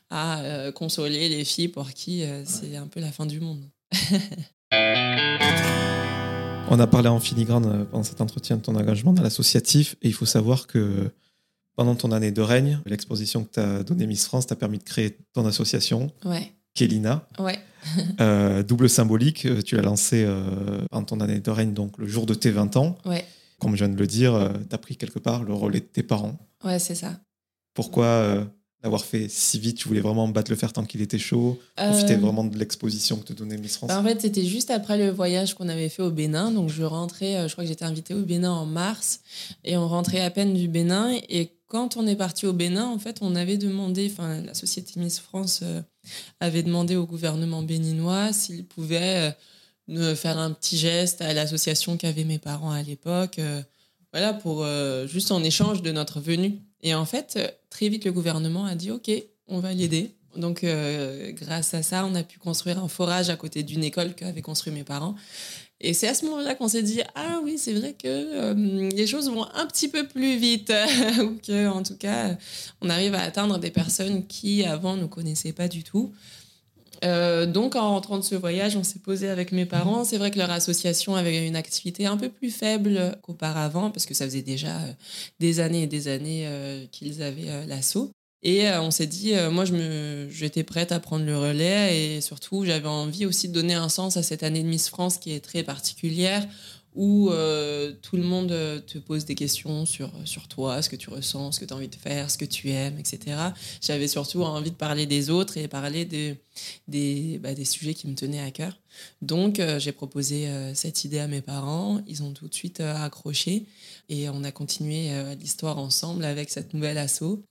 à consoler les filles pour qui c'est un peu la fin du monde. On a parlé en filigrane euh, pendant cet entretien de ton engagement dans l'associatif et il faut savoir que pendant ton année de règne, l'exposition que tu as donnée Miss France t'a permis de créer ton association. Ouais. Kélina. Ouais. Euh, double symbolique, euh, tu l'as lancé pendant ton année de règne, donc le jour de tes 20 ans. Ouais. Comme je viens de le dire, tu as pris quelque part le relais de tes parents. Ouais, c'est ça. Pourquoi d'avoir fait si vite Tu voulais vraiment battre le fer tant qu'il était chaud Profiter euh, vraiment de l'exposition que te donnait Miss France bah, En fait, c'était juste après le voyage qu'on avait fait au Bénin. Donc, je rentrais, euh, je crois que j'étais invitée au Bénin en mars. Et on rentrait à peine du Bénin. Et quand on est parti au Bénin, en fait, on avait demandé, enfin, la société Miss France euh, avait demandé au gouvernement béninois s'il pouvait faire un petit geste à l'association qu'avaient mes parents à l'époque. voilà, pour juste en échange de notre venue. Et en fait, très vite, le gouvernement a dit OK, on va l'aider. Donc, euh, grâce à ça, on a pu construire un forage à côté d'une école qu'avaient construit mes parents. Et c'est à ce moment-là qu'on s'est dit ah oui, c'est vrai que euh, les choses vont un petit peu plus vite, ou que en tout cas, on arrive à atteindre des personnes qui avant ne connaissaient pas du tout. Euh, donc, en rentrant de ce voyage, on s'est posé avec mes parents. C'est vrai que leur association avait une activité un peu plus faible qu'auparavant, parce que ça faisait déjà euh, des années et des années euh, qu'ils avaient l'assaut. Et on s'est dit, moi, j'étais prête à prendre le relais et surtout, j'avais envie aussi de donner un sens à cette année de Miss France qui est très particulière, où tout le monde te pose des questions sur, toi, ce que tu ressens, ce que tu as envie de faire, ce que tu aimes, etc. J'avais surtout envie de parler des autres et parler de, des, bah, des sujets qui me tenaient à cœur. Donc, euh, j'ai proposé euh, cette idée à mes parents. Ils ont tout de suite euh, accroché et on a continué l'histoire ensemble avec cette nouvelle asso.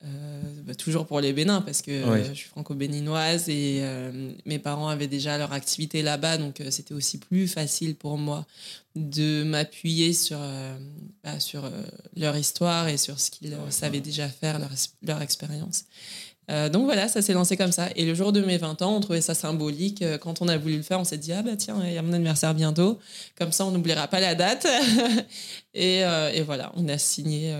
Bah, toujours pour les Bénins parce que je suis franco-béninoise et mes parents avaient déjà leur activité là-bas. Donc, c'était aussi plus facile pour moi de m'appuyer sur, bah, sur leur histoire et sur ce qu'ils savaient déjà faire, leur, leur expérience. Euh, donc voilà, ça s'est lancé comme ça. Et le jour de mes 20 ans, on trouvait ça symbolique. Euh, quand on a voulu le faire, on s'est dit, ah bah tiens, il y a mon anniversaire bientôt. Comme ça, on n'oubliera pas la date. Euh, et, voilà, on a signé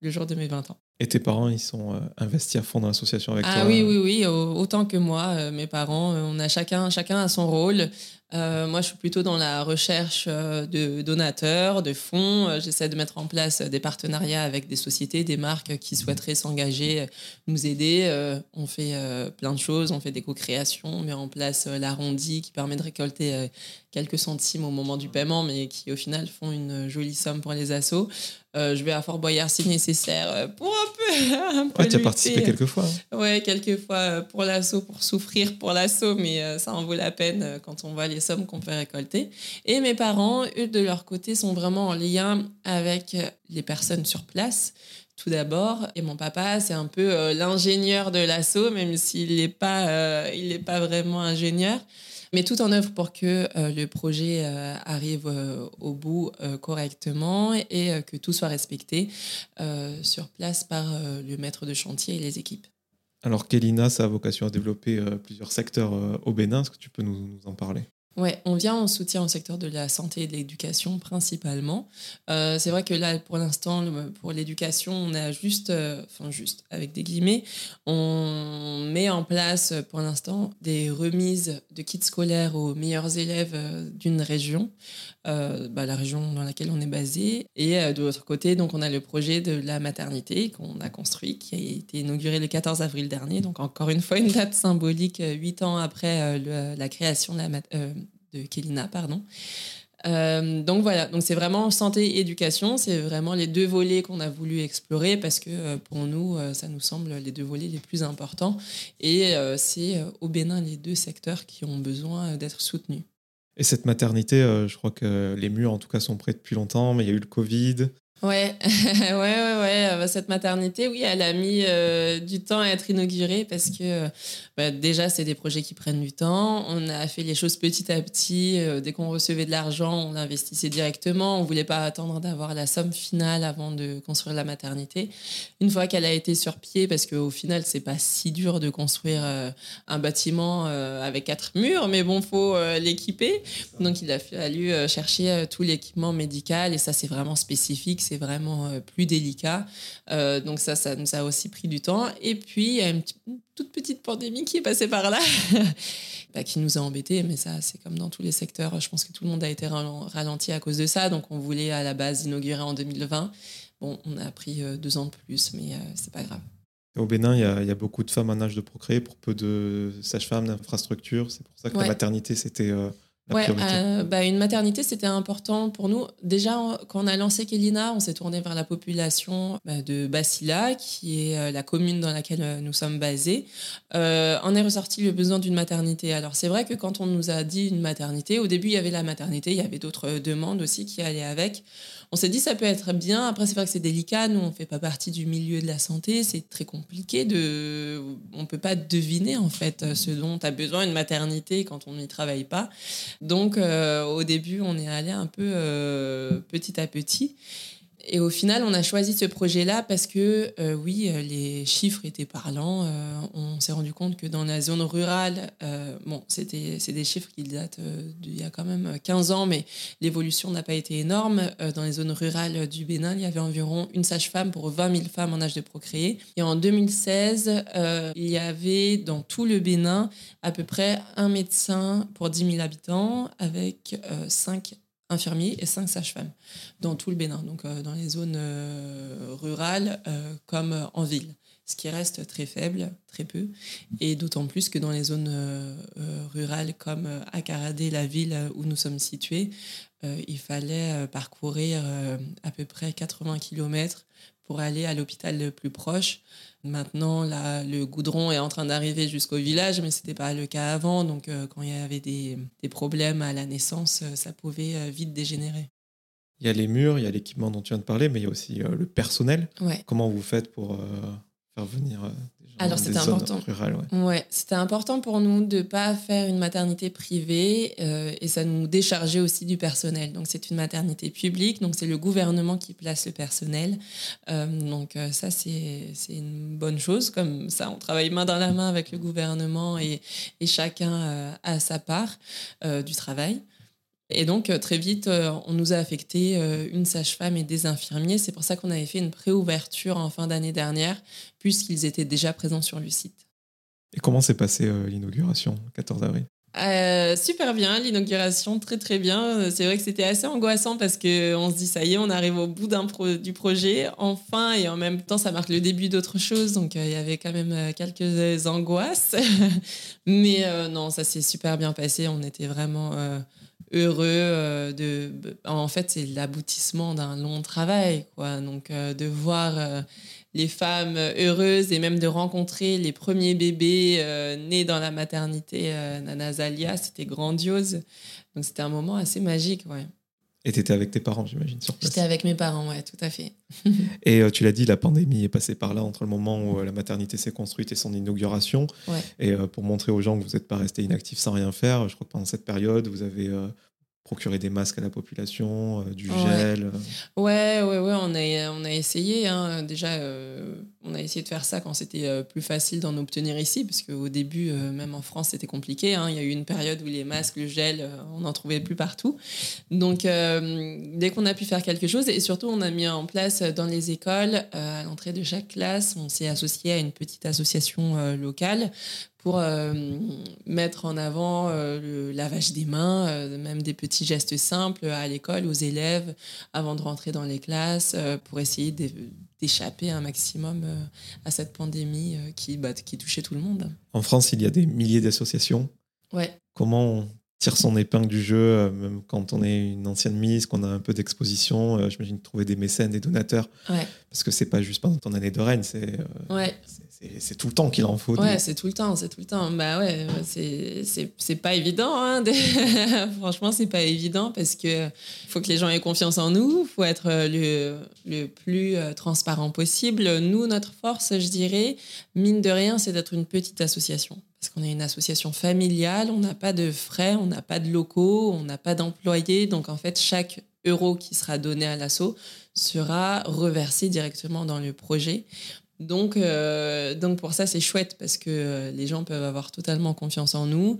le jour de mes 20 ans. Et tes parents, ils sont investis à fond dans l'association avec ah toi? Ah oui, oui, oui, autant que moi. mes parents, on a chacun, chacun a son rôle. Euh, moi, je suis plutôt dans la recherche euh, de donateurs, de fonds. Euh, j'essaie de mettre en place des partenariats avec des sociétés, des marques qui souhaiteraient s'engager, nous aider. on fait plein de choses. On fait des co-créations, on met en place l'arrondi qui permet de récolter quelques centimes au moment du paiement, mais qui au final font une jolie somme pour les assos. je vais à Fort Boyard si nécessaire pour un peu. Ouais, tu as participé quelques fois. Hein. Ouais, quelques fois pour l'assaut, pour souffrir pour l'assaut, mais ça en vaut la peine quand on voit les sommes qu'on peut récolter. Et mes parents, eux, de leur côté, sont vraiment en lien avec les personnes sur place. Tout d'abord, et mon papa, c'est un peu euh, l'ingénieur de l'assaut, même s'il n'est pas, euh, il pas vraiment ingénieur mais tout en œuvre pour que euh, le projet arrive au bout correctement et que tout soit respecté sur place par le maître de chantier et les équipes. Alors, Kélina, ça a vocation à développer plusieurs secteurs au Bénin. Est-ce que tu peux nous en parler? Ouais, on vient en soutien au secteur de la santé et de l'éducation principalement. Euh, c'est vrai que là, pour l'instant, pour l'éducation, on a juste, euh, enfin juste avec des guillemets, on met en place pour l'instant des remises de kits scolaires aux meilleurs élèves euh, d'une région, bah, la région dans laquelle on est basé. Et de l'autre côté, donc on a le projet de la maternité qu'on a construit, qui a été inauguré le 14 avril dernier. Donc encore une fois, une date symbolique, huit ans après la création de la maternité de Kélina, pardon. Euh, donc voilà, donc c'est vraiment santé éducation, c'est vraiment les deux volets qu'on a voulu explorer parce que euh, pour nous, euh, ça nous semble les deux volets les plus importants et c'est au Bénin les deux secteurs qui ont besoin d'être soutenus. Et cette maternité, je crois que les murs en tout cas sont prêts depuis longtemps, mais il y a eu le Covid, Ouais, ouais, ouais, ouais. Bah, cette maternité, oui, elle a mis euh, du temps à être inaugurée parce que bah, déjà, c'est des projets qui prennent du temps. On a fait les choses petit à petit. Euh, dès qu'on recevait de l'argent, on investissait directement. On voulait pas attendre d'avoir la somme finale avant de construire la maternité. Une fois qu'elle a été sur pied, parce qu'au final, c'est pas si dur de construire euh, un bâtiment avec quatre murs, mais bon, faut l'équiper. Donc, il a fallu chercher tout l'équipement médical et ça, c'est vraiment spécifique vraiment euh, plus délicat. Euh, donc ça, ça nous a aussi pris du temps. Et puis, il y a une, toute petite pandémie qui est passée par là, bah, qui nous a embêtés. Mais ça, c'est comme dans tous les secteurs. Je pense que tout le monde a été ralenti à cause de ça. Donc on voulait à la base inaugurer en 2020. Bon, on a pris euh, deux ans de plus, mais c'est pas grave. Au Bénin, il y, a, beaucoup de femmes en âge de procréer pour peu de sages-femmes, d'infrastructures. C'est pour ça que la maternité, c'était Ouais, euh, bah, une maternité, c'était important pour nous. Déjà, quand on a lancé Kelina, on s'est tourné vers la population bah, de Basila, qui est euh, la commune dans laquelle euh, nous sommes basés. Euh, en est ressorti le besoin d'une maternité. Alors, c'est vrai que quand on nous a dit une maternité, au début, il y avait la maternité, il y avait d'autres demandes aussi qui allaient avec. On s'est dit, ça peut être bien. Après, c'est vrai que c'est délicat. Nous, on ne fait pas partie du milieu de la santé. C'est très compliqué. De... On ne peut pas deviner, en fait, ce dont a besoin une maternité quand on n'y travaille pas. Donc, euh, au début, on est allé un peu euh, petit à petit. Et au final, on a choisi ce projet-là parce que, euh, oui, les chiffres étaient parlants. on s'est rendu compte que dans la zone rurale, bon, c'était, c'est des chiffres qui datent d'il y a quand même 15 ans, mais l'évolution n'a pas été énorme. dans les zones rurales du Bénin, il y avait environ une sage-femme pour 20 000 femmes en âge de procréer. Et en 2016, il y avait dans tout le Bénin à peu près un médecin pour 10 000 habitants avec 5 infirmiers et 5 sages-femmes dans tout le Bénin, donc euh, dans les zones euh, rurales euh, comme en ville, ce qui reste très faible, très peu, et d'autant plus que dans les zones rurales comme Akaradé, la ville où nous sommes situés, il fallait parcourir à peu près 80 km pour aller à l'hôpital le plus proche. Maintenant, là, le goudron est en train d'arriver jusqu'au village, mais ce n'était pas le cas avant. Donc, euh, quand il y avait des, des, problèmes à la naissance, euh, ça pouvait euh, vite dégénérer. Il y a les murs, il y a l'équipement dont tu viens de parler, mais il y a aussi le personnel. Comment vous faites pour faire venir alors c'était important. ouais. c'était important pour nous de pas faire une maternité privée euh, et ça nous déchargeait aussi du personnel. Donc c'est une maternité publique, donc c'est le gouvernement qui place le personnel. Euh, donc euh, ça c'est c'est une bonne chose. Comme ça, on travaille main dans la main avec le gouvernement et, et chacun a sa part du travail. Et donc, euh, très vite, euh, on nous a affecté euh, une sage-femme et des infirmiers. C'est pour ça qu'on avait fait une préouverture en fin d'année dernière, puisqu'ils étaient déjà présents sur le site. Et comment s'est passée l'inauguration, le 14 avril? Super bien, l'inauguration, très très bien. C'est vrai que c'était assez angoissant parce qu'on se dit ça y est, on arrive au bout du projet, enfin, et en même temps, ça marque le début d'autre chose. Donc il y avait quand même quelques angoisses. Mais non, ça s'est super bien passé. On était vraiment heureux euh, de en fait c'est l'aboutissement d'un long travail quoi. Donc euh, de voir euh, les femmes heureuses et même de rencontrer les premiers bébés nés dans la maternité Nanazalia c'était grandiose. Donc c'était un moment assez magique ouais et tu étais avec tes parents, j'imagine, sur place. J'étais avec mes parents, ouais, tout à fait. et euh, tu l'as dit, la pandémie est passée par là entre le moment où euh, la maternité s'est construite et son inauguration. Et euh, pour montrer aux gens que vous n'êtes pas resté inactif sans rien faire, je crois que pendant cette période, vous avez procurer des masques à la population, du gel. Ouais, ouais, ouais, on a, on a essayé. Hein. Déjà, on a essayé de faire ça quand c'était plus facile d'en obtenir ici, parce qu'au début, même en France, c'était compliqué. Hein. Il y a eu une période où les masques, le gel, on n'en trouvait plus partout. Donc, dès qu'on a pu faire quelque chose, et surtout, on a mis en place dans les écoles, à l'entrée de chaque classe, on s'est associé à une petite association locale pour euh, mettre en avant euh, le lavage des mains, euh, même des petits gestes simples à l'école, aux élèves, avant de rentrer dans les classes, pour essayer d'échapper un maximum à cette pandémie qui, bah, qui touchait tout le monde. En France, il y a des milliers d'associations. Ouais. Comment tire son épingle du jeu, euh, même quand on est une ancienne mise, qu'on a un peu d'exposition. euh, J'imagine trouver des mécènes, des donateurs, Ouais. parce que c'est pas juste pendant ton année de règne, c'est euh, Ouais. C'est- tout le temps qu'il en faut. Ouais, c'est tout le temps, c'est tout le temps. Bah ouais, c'est pas évident. Hein, de- Franchement, c'est pas évident parce que faut que les gens aient confiance en nous. Faut être euh, le le plus euh, transparent possible. Nous, notre force, je dirais, mine de rien, c'est d'être une petite association. Parce qu'on est une association familiale, on n'a pas de frais, on n'a pas de locaux, on n'a pas d'employés. Donc en fait, chaque euro qui sera donné à l'assaut sera reversé directement dans le projet. Donc, euh, donc pour ça, c'est chouette parce que euh, les gens peuvent avoir totalement confiance en nous.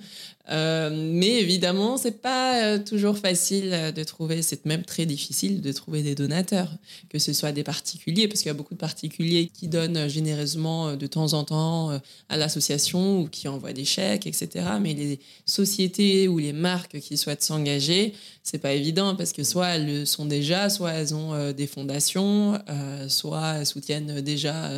Euh, mais évidemment, c'est pas euh, toujours facile euh, de trouver, c'est même très difficile de trouver des donateurs, que ce soit des particuliers, parce qu'il y a beaucoup de particuliers qui donnent généreusement de temps en temps à l'association ou qui envoient des chèques, etc. Mais les sociétés ou les marques qui souhaitent s'engager, c'est pas évident parce que soit elles le sont déjà, soit elles ont des fondations, soit elles soutiennent déjà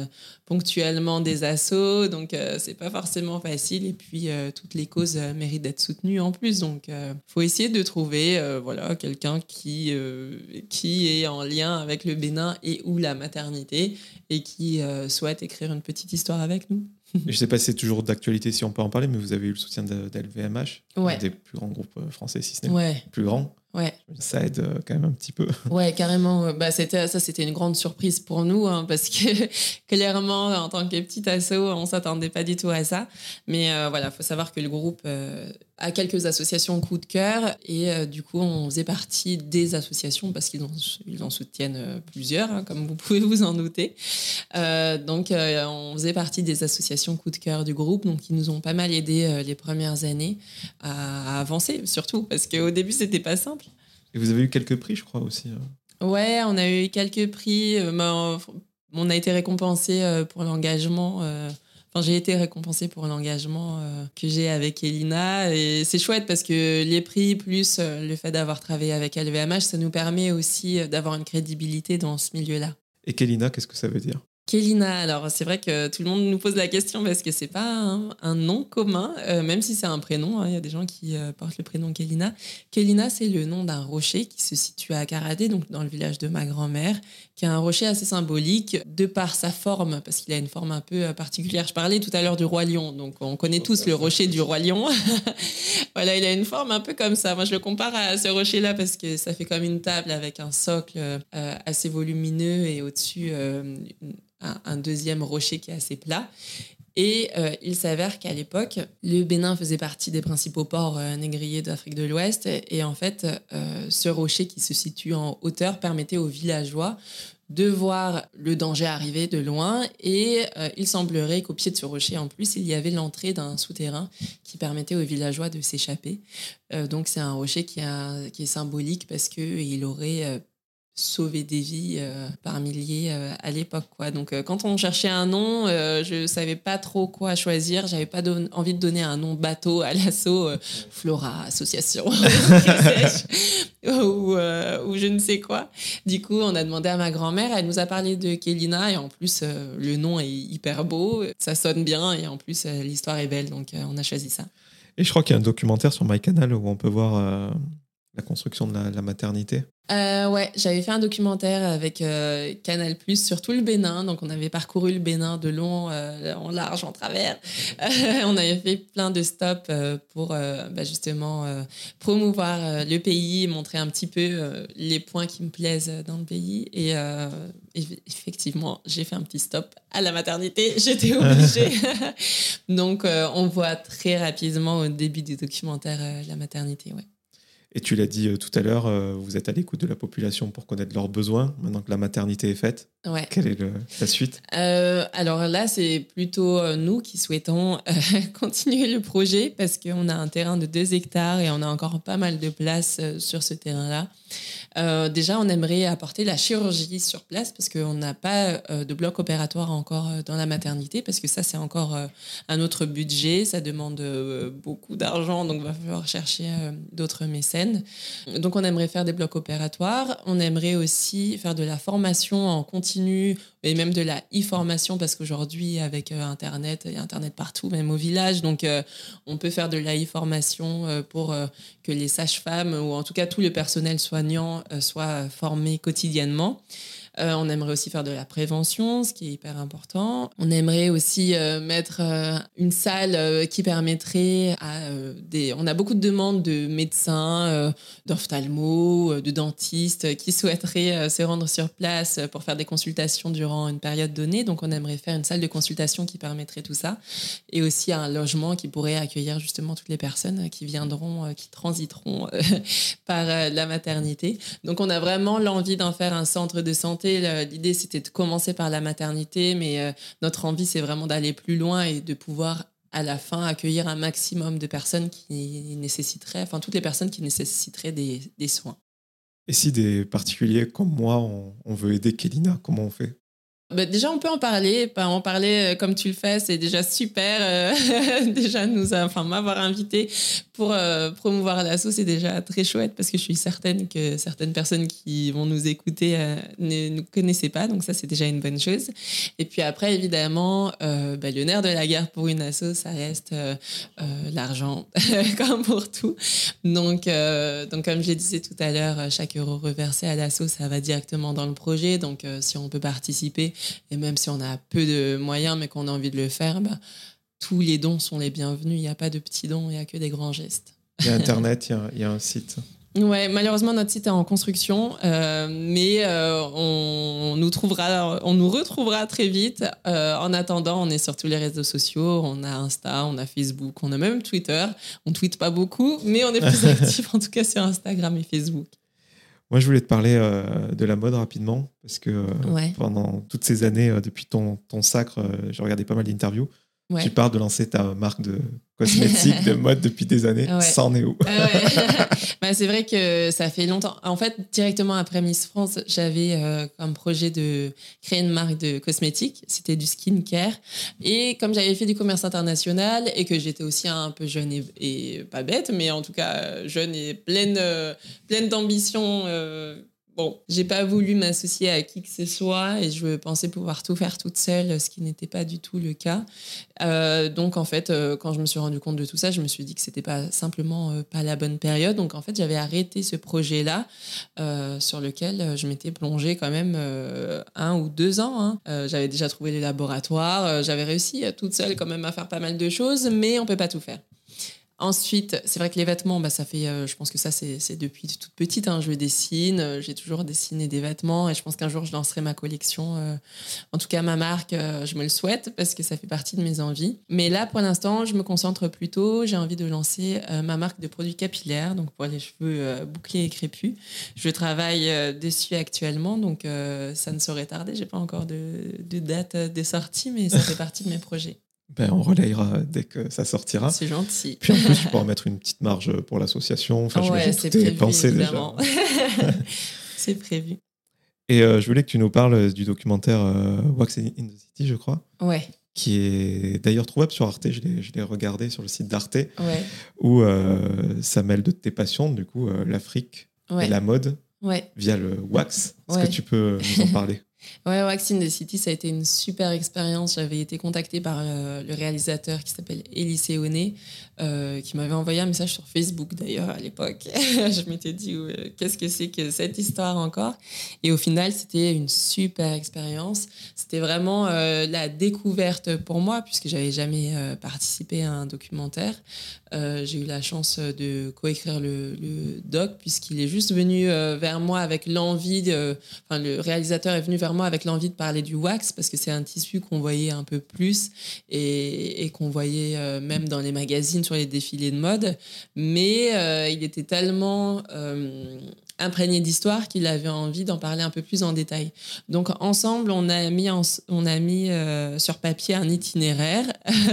ponctuellement des assos. Donc, euh, c'est pas forcément facile. Et puis, euh, toutes les causes euh, méritent d'être soutenues en plus. Donc, il faut essayer de trouver euh, voilà, quelqu'un qui, euh, qui est en lien avec le Bénin et ou la maternité et qui euh, souhaite écrire une petite histoire avec nous. Je sais pas si c'est toujours d'actualité, si on peut en parler, mais vous avez eu le soutien de, d'LVMH, Ouais. un des plus grands groupes euh, français, si ce n'est Ouais, plus grand. Ouais. Ça aide euh, quand même un petit peu. Ouais, carrément. Bah, c'était, ça, c'était une grande surprise pour nous, hein, parce que clairement, en tant que petit asso, on s'attendait pas du tout à ça. Mais euh, voilà, faut savoir que le groupe euh, a quelques associations coup de cœur, et euh, du coup, on faisait partie des associations parce qu'ils en, ils en soutiennent euh, plusieurs, hein, comme vous pouvez vous en douter. Euh, donc, euh, on faisait partie des associations coup de cœur du groupe, donc ils nous ont pas mal aidé les premières années à, à avancer, surtout parce qu'au début, c'était pas simple. Et vous avez eu quelques prix, je crois, aussi. euh. Ouais, on a eu quelques prix. mais on- a été récompensé pour l'engagement. J'ai été récompensée pour l'engagement euh, que j'ai avec Elina. Et c'est chouette parce que les prix, plus euh, le fait d'avoir travaillé avec LVMH, ça nous permet aussi euh, d'avoir une crédibilité dans ce milieu-là. Et Kelina, qu'est-ce que ça veut dire? Kélina, alors c'est vrai que tout le monde nous pose la question parce que c'est pas un, nom commun, euh, même si c'est un prénom. hein, Il y a des gens qui euh, portent le prénom Kélina. Kélina, c'est le nom d'un rocher qui se situe à Karadé, donc dans le village de ma grand-mère, qui est un rocher assez symbolique de par sa forme, parce qu'il a une forme un peu euh, particulière. Je parlais tout à l'heure du roi lion, donc on connaît tous le rocher du roi lion. voilà, il a une forme un peu comme ça. Moi, je le compare à ce rocher-là parce que ça fait comme une table avec un socle assez volumineux et au-dessus un, deuxième rocher qui est assez plat. Et euh, il s'avère qu'à l'époque, le Bénin faisait partie des principaux ports euh, négriers d'Afrique de l'Ouest. Et en fait, euh, ce rocher qui se situe en hauteur permettait aux villageois de voir le danger arriver de loin. Et il semblerait qu'au pied de ce rocher, en plus, il y avait l'entrée d'un souterrain qui permettait aux villageois de s'échapper. Donc c'est un rocher qui, qui est symbolique parce qu'il aurait sauvé des vies euh, par milliers euh, à l'époque. quoi. Donc euh, quand on cherchait un nom, je savais pas trop quoi choisir. J'avais pas don- envie de donner un nom bateau à l'assaut, Flora, association, ou, ou je ne sais quoi. Du coup, on a demandé à ma grand-mère, elle nous a parlé de Kélina et en plus le nom est hyper beau, ça sonne bien et en plus l'histoire est belle, donc on a choisi ça. Et je crois qu'il y a un documentaire sur MyCanal où on peut voir la construction de la, maternité? Euh, ouais, j'avais fait un documentaire avec euh, Canal Plus sur tout le Bénin. Donc, on avait parcouru le Bénin de long, euh, en large, en travers. Euh, on avait fait plein de stops pour bah, justement promouvoir le pays, montrer un petit peu les points qui me plaisent dans le pays. Et eff- effectivement, j'ai fait un petit stop à la maternité. J'étais obligée. donc, on voit très rapidement au début du documentaire la maternité. Ouais. Et tu l'as dit euh, tout à l'heure, euh, vous êtes à l'écoute de la population pour connaître leurs besoins. Maintenant que la maternité est faite, Ouais. quelle est le- la suite? Euh, alors là, c'est plutôt nous qui souhaitons euh, continuer le projet parce qu'on a un terrain de 2 hectares et on a encore pas mal de place sur ce terrain-là. Euh, déjà, on aimerait apporter la chirurgie sur place parce qu'on n'a pas de bloc opératoire encore dans la maternité parce que ça, c'est encore un autre budget. Ça demande beaucoup d'argent, donc il va falloir chercher d'autres mécènes. Donc on aimerait faire des blocs opératoires. On aimerait aussi faire de la formation en continu et même de la e-formation parce qu'aujourd'hui avec euh, Internet, il y a Internet partout, même au village. Donc euh, on peut faire de la e-formation euh, pour que les sages-femmes ou en tout cas tout le personnel soignant soit formé quotidiennement. Euh, on aimerait aussi faire de la prévention, ce qui est hyper important. On aimerait aussi euh, mettre euh, une salle qui permettrait à des... On a beaucoup de demandes de médecins, d'ophtalmos, de dentistes qui souhaiteraient se rendre sur place pour faire des consultations durant une période donnée. Donc on aimerait faire une salle de consultation qui permettrait tout ça. Et aussi un logement qui pourrait accueillir justement toutes les personnes qui viendront, qui transiteront par la maternité. Donc on a vraiment l'envie d'en faire un centre de santé L'idée, c'était de commencer par la maternité, mais euh, notre envie, c'est vraiment d'aller plus loin et de pouvoir à la fin accueillir un maximum de personnes qui nécessiteraient, enfin toutes les personnes qui nécessiteraient des, soins. Et si des particuliers comme moi, on, veut aider Kélina, comment on fait? Bah, déjà, on peut en parler. En parler euh, comme tu le fais, c'est déjà super. Euh, déjà, nous, enfin, m'avoir invité pour euh, promouvoir l'assaut, c'est déjà très chouette parce que je suis certaine que certaines personnes qui vont nous écouter ne nous connaissaient pas. Donc, ça, c'est déjà une bonne chose. Et puis après, évidemment, bah, le nerf de la guerre pour une asso, ça reste l'argent, comme pour tout. Donc, donc comme je le disais tout à l'heure, chaque euro reversé à l'assaut, ça va directement dans le projet. Donc, si on peut participer, et même si on a peu de moyens, mais qu'on a envie de le faire, bah, tous les dons sont les bienvenus. Il n'y a pas de petits dons, il n'y a que des grands gestes. Il y a Internet, il y a, un site. Ouais, malheureusement notre site est en construction, euh, mais euh, on, nous trouvera, on nous retrouvera très vite. Euh, en attendant, on est sur tous les réseaux sociaux, on a Insta, on a Facebook, on a même Twitter. On tweet pas beaucoup, mais on est plus actif en tout cas sur Instagram et Facebook. Moi, je voulais te parler euh, de la mode rapidement, parce que euh, pendant toutes ces années, euh, depuis ton, ton sacre, j'ai regardé pas mal d'interviews. Tu parles de lancer ta marque de cosmétiques, de mode depuis des années. Ça en est où? Bah, C'est vrai que ça fait longtemps. En fait, directement après Miss France, j'avais euh, comme projet de créer une marque de cosmétiques. C'était du skincare. Et comme j'avais fait du commerce international et que j'étais aussi un peu jeune et, pas bête, mais en tout cas jeune et pleine, euh, pleine d'ambition euh, Bon, j'ai pas voulu m'associer à qui que ce soit et je pensais pouvoir tout faire toute seule, ce qui n'était pas du tout le cas. Euh, donc en fait, euh, quand je me suis rendu compte de tout ça, je me suis dit que c'était pas simplement euh, pas la bonne période. Donc en fait, j'avais arrêté ce projet-là sur lequel je m'étais plongée quand même un ou deux ans. Hein. j'avais déjà trouvé les laboratoires, j'avais réussi toute seule quand même à faire pas mal de choses, mais on peut pas tout faire. Ensuite, c'est vrai que les vêtements, bah, ça fait, euh, je pense que ça, c'est depuis toute petite. Hein, je dessine, euh, j'ai toujours dessiné des vêtements et je pense qu'un jour, je lancerai ma collection. Euh, en tout cas, ma marque, je me le souhaite parce que ça fait partie de mes envies. Mais là, pour l'instant, je me concentre plutôt. J'ai envie de lancer ma marque de produits capillaires, donc pour les cheveux bouclés et crépus. Je travaille dessus actuellement, donc ça ne saurait tarder. J'ai pas encore de, de date de sortie, mais ça fait partie de mes projets. Ben, on relayera dès que ça sortira. C'est gentil. Puis en plus, tu pourras mettre une petite marge pour l'association. Enfin, ouais, c'est prévu, pensé déjà. c'est prévu. Et euh, je voulais que tu nous parles du documentaire euh, Wax in the City, je crois. Ouais. Qui est d'ailleurs trouvable sur Arte. Je l'ai regardé sur le site d'Arte. Ouais. Où euh, ça mêle de tes passions, du coup, l'Afrique et la mode. Ouais. Via le wax. Est-ce que tu peux nous en parler? Ouais, Wax in the City, ça a été une super expérience. J'avais été contactée par euh, le réalisateur qui s'appelle Elise Oné, euh, qui m'avait envoyé un message sur Facebook d'ailleurs à l'époque. je m'étais dit, qu'est-ce que c'est que cette histoire encore? Et au final, c'était une super expérience. C'était vraiment euh, la découverte pour moi, puisque j'avais jamais participé à un documentaire. J'ai eu la chance de coécrire le, le doc, puisqu'il est juste venu vers moi avec l'envie de. Enfin, le réalisateur est venu vers moi avec l'envie de parler du wax parce que c'est un tissu qu'on voyait un peu plus et, qu'on voyait euh, même dans les magazines sur les défilés de mode. Mais euh, il était tellement euh, imprégné d'histoire qu'il avait envie d'en parler un peu plus en détail. Donc ensemble, on a mis, on a mis sur papier un itinéraire.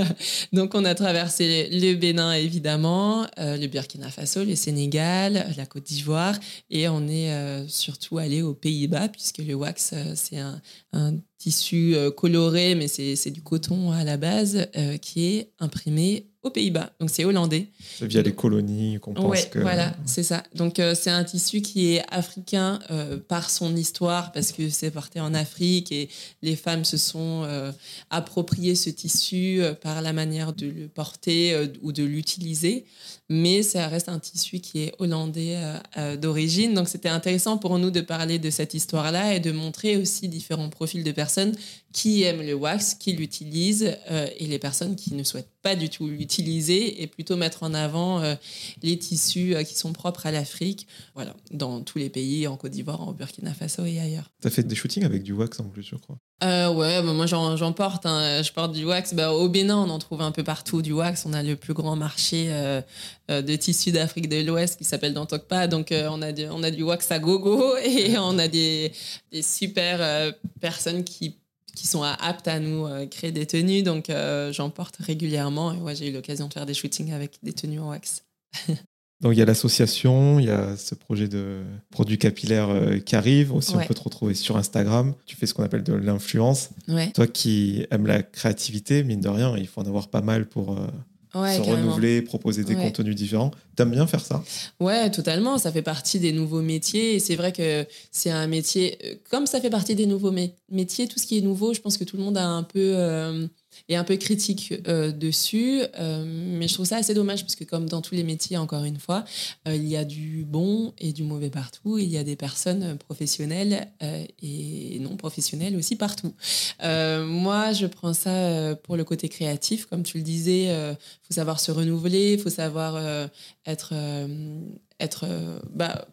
Donc on a traversé le Bénin évidemment, le Burkina Faso, le Sénégal, la Côte d'Ivoire et on est surtout allé aux Pays-Bas puisque le wax c'est un, tissu coloré, mais c'est du coton à la base, qui est imprimé aux Pays-Bas. Donc c'est hollandais. C'est via les colonies qu'on pense que. Voilà, c'est ça. Donc euh, c'est un tissu qui est africain euh, par son histoire, parce que c'est porté en Afrique et les femmes se sont euh, appropriées ce tissu par la manière de le porter ou de l'utiliser. Mais ça reste un tissu qui est hollandais d'origine. Donc c'était intéressant pour nous de parler de cette histoire-là et de montrer aussi différents profils de personnes qui aiment le wax, qui l'utilisent et les personnes qui ne souhaitent pas du tout l'utiliser et plutôt mettre en avant euh, les tissus euh, qui sont propres à l'Afrique, voilà, dans tous les pays, en Côte d'Ivoire, en Burkina Faso et ailleurs. Tu as fait des shootings avec du wax en plus, je crois euh, Ouais, bah, moi j'en porte. Hein. Je porte du wax. Bah, au Bénin, on en trouve un peu partout du wax. On a le plus grand marché de tissus d'Afrique de l'Ouest qui s'appelle Dantokpa. Donc on, a du, on a du wax à gogo et on a des, des super personnes qui qui sont aptes à nous euh, créer des tenues. Donc, euh, j'en porte régulièrement. Et ouais, j'ai eu l'occasion de faire des shootings avec des tenues en wax. donc, il y a l'association, il y a ce projet de produits capillaires euh, qui arrive. Aussi, on peut te retrouver sur Instagram. Tu fais ce qu'on appelle de l'influence. Toi qui aimes la créativité, mine de rien, il faut en avoir pas mal pour se renouveler, proposer des contenus différents. T'aimes bien faire ça? Ouais, totalement. Ça fait partie des nouveaux métiers. Et c'est vrai que c'est un métier, euh, comme ça fait partie des nouveaux métiers, tout ce qui est nouveau, je pense que tout le monde a un peu. Euh, et un peu critique euh, dessus. Euh, mais je trouve ça assez dommage parce que comme dans tous les métiers, encore une fois, euh, il y a du bon et du mauvais partout. Il y a des personnes professionnelles et non professionnelles aussi partout. moi, je prends ça pour le côté créatif. Comme tu le disais, il faut savoir se renouveler, il faut savoir être... être bah,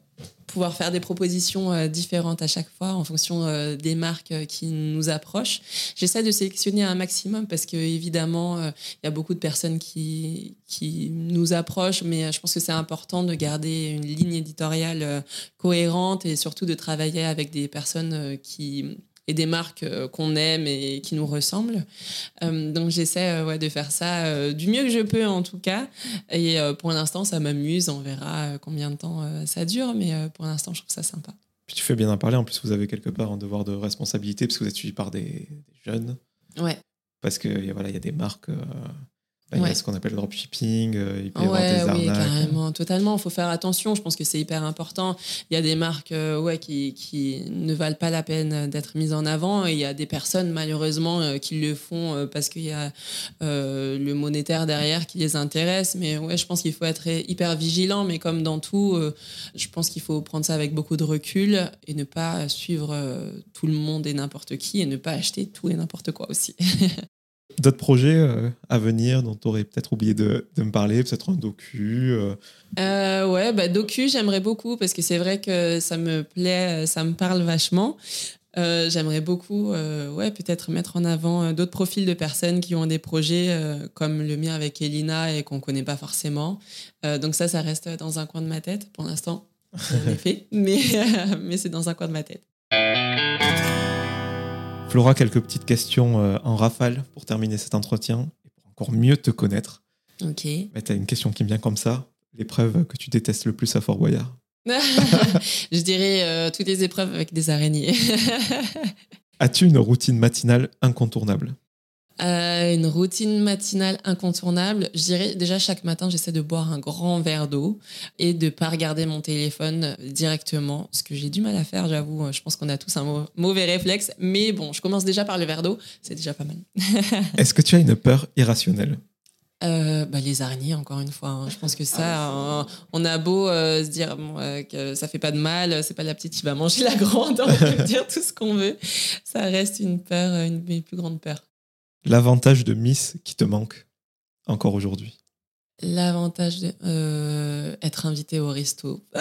pouvoir faire des propositions euh, différentes à chaque fois en fonction euh, des marques euh, qui nous approchent. J'essaie de sélectionner un maximum parce que évidemment il y a beaucoup de personnes qui qui nous approchent, mais je pense que c'est important de garder une ligne éditoriale cohérente et surtout de travailler avec des personnes qui et des marques euh, qu'on aime et qui nous ressemblent. Euh, donc j'essaie euh, ouais, de faire ça du mieux que je peux en tout cas. Et pour l'instant, ça m'amuse. On verra combien de temps ça dure, mais pour l'instant, je trouve ça sympa. Puis tu fais bien en parler. En plus, vous avez quelque part un devoir de responsabilité parce que vous êtes suivi par des, jeunes. Ouais. Parce que voilà, il y a des marques il y a ce qu'on appelle le dropshipping, euh, il peut y avoir des arnaques. Oui, carrément, totalement. Il faut faire attention. Je pense que c'est hyper important. Il y a des marques euh, ouais, qui, qui, ne valent pas la peine d'être mises en avant. Et il y a des personnes, malheureusement, euh, qui le font parce qu'il y a le monétaire derrière qui les intéresse. Mais ouais, je pense qu'il faut être hyper vigilant. Mais comme dans tout, je pense qu'il faut prendre ça avec beaucoup de recul et ne pas suivre tout le monde et n'importe qui et ne pas acheter tout et n'importe quoi aussi. D'autres projets euh, à venir dont tu aurais peut-être oublié de, de, me parler, peut-être un docu euh... euh ouais, bah, docu, j'aimerais beaucoup parce que c'est vrai que ça me plaît, ça me parle vachement. Euh, j'aimerais beaucoup, ouais, peut-être mettre en avant d'autres profils de personnes qui ont des projets comme le mien avec Elina et qu'on connaît pas forcément. donc ça, ça reste dans un coin de ma tête pour l'instant, en effet, mais, mais c'est dans un coin de ma tête. Flora, quelques petites questions euh, en rafale pour terminer cet entretien et pour encore mieux te connaître. Ok. tu as une question qui me vient comme ça. L'épreuve que tu détestes le plus à Fort Boyard Je dirais euh, toutes les épreuves avec des araignées. As-tu une routine matinale incontournable? Euh, une routine matinale incontournable. Je dirais déjà chaque matin, j'essaie de boire un grand verre d'eau et de pas regarder mon téléphone directement, ce que j'ai du mal à faire, j'avoue. Je pense qu'on a tous un mauvais réflexe, mais bon, je commence déjà par le verre d'eau, c'est déjà pas mal. Est-ce que tu as une peur irrationnelle? Euh, bah, les araignées, encore une fois. Hein. Je pense que ça, ah, on a beau euh, se dire que ça fait pas de mal, c'est pas la petite qui va manger la grande, on peut dire tout ce qu'on veut. Ça reste une peur, une de mes plus grandes peurs. L'avantage de Miss qui te manque encore aujourd'hui L'avantage d'être euh, invité au resto.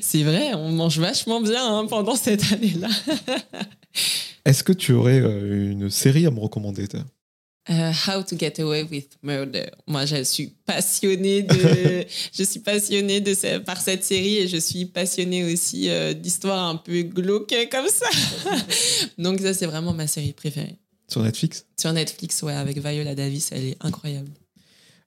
C'est vrai, on mange vachement bien hein, pendant cette année-là. Est-ce que tu aurais euh, une série à me recommander euh, How to Get Away with Murder. Moi, je suis passionnée de, je suis passionnée de par cette série et je suis passionnée aussi euh, d'histoires un peu glauques comme ça. Donc ça, c'est vraiment ma série préférée. Sur Netflix? Sur Netflix, ouais, avec Viola Davis, elle est incroyable.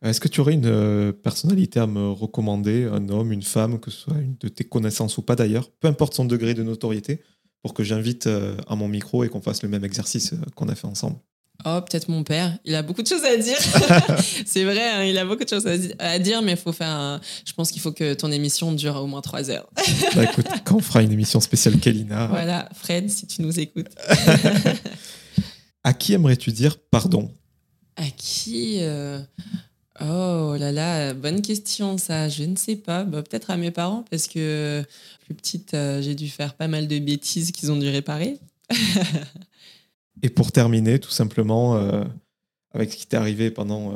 Euh, est-ce que tu aurais une personnalité à me recommander, un homme, une femme, que ce soit une de tes connaissances ou pas d'ailleurs, peu importe son degré de notoriété, pour que j'invite euh, à mon micro et qu'on fasse le même exercice qu'on a fait ensemble? Oh, peut-être mon père. Il a beaucoup de choses à dire. c'est vrai, hein, il a beaucoup de choses à, dire, mais il faut faire. Je pense qu'il faut que ton émission dure au moins trois heures. bah écoute, quand on fera une émission spéciale Kelina. Voilà, Fred, si tu nous écoutes. à qui aimerais-tu dire pardon? À qui euh, Oh là là, bonne question ça. Je ne sais pas. Bah, peut-être à mes parents parce que plus petite, euh, j'ai dû faire pas mal de bêtises qu'ils ont dû réparer. Et pour terminer, tout simplement, euh, avec ce qui t'est arrivé pendant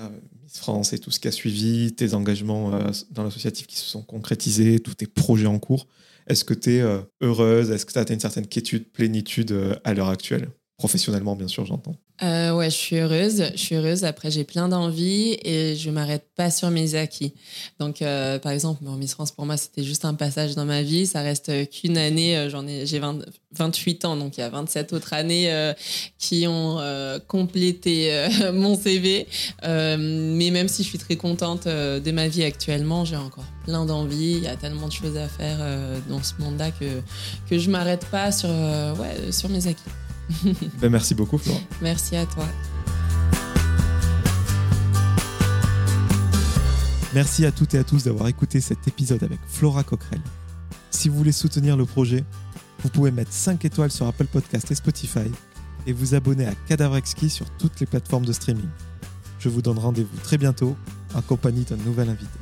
euh, Miss France et tout ce qui a suivi, tes engagements dans l'associatif qui se sont concrétisés, tous tes projets en cours, est-ce que tu es heureuse? Est-ce que tu as une certaine quiétude, plénitude à l'heure actuelle? Professionnellement, bien sûr, j'entends. Euh, ouais, je suis heureuse. Je suis heureuse. Après, j'ai plein d'envies et je m'arrête pas sur mes acquis. Donc, euh, par exemple, Miss France, pour moi, c'était juste un passage dans ma vie. Ça reste qu'une année. Euh, j'en ai, j'ai 28 ans, donc il y a 27 autres années qui ont complété mon CV. mais même si je suis très contente de ma vie actuellement, j'ai encore plein d'envies. Il y a tellement de choses à faire dans ce monde-là que, que je m'arrête pas sur, ouais, sur mes acquis. ben, merci beaucoup, Flora. Merci à toi. Merci à toutes et à tous d'avoir écouté cet épisode avec Flora Coquerel. Si vous voulez soutenir le projet, vous pouvez mettre 5 étoiles sur Apple Podcast et Spotify et vous abonner à Cadavre Exquis sur toutes les plateformes de streaming. Je vous donne rendez-vous très bientôt en compagnie d'un nouvel invité.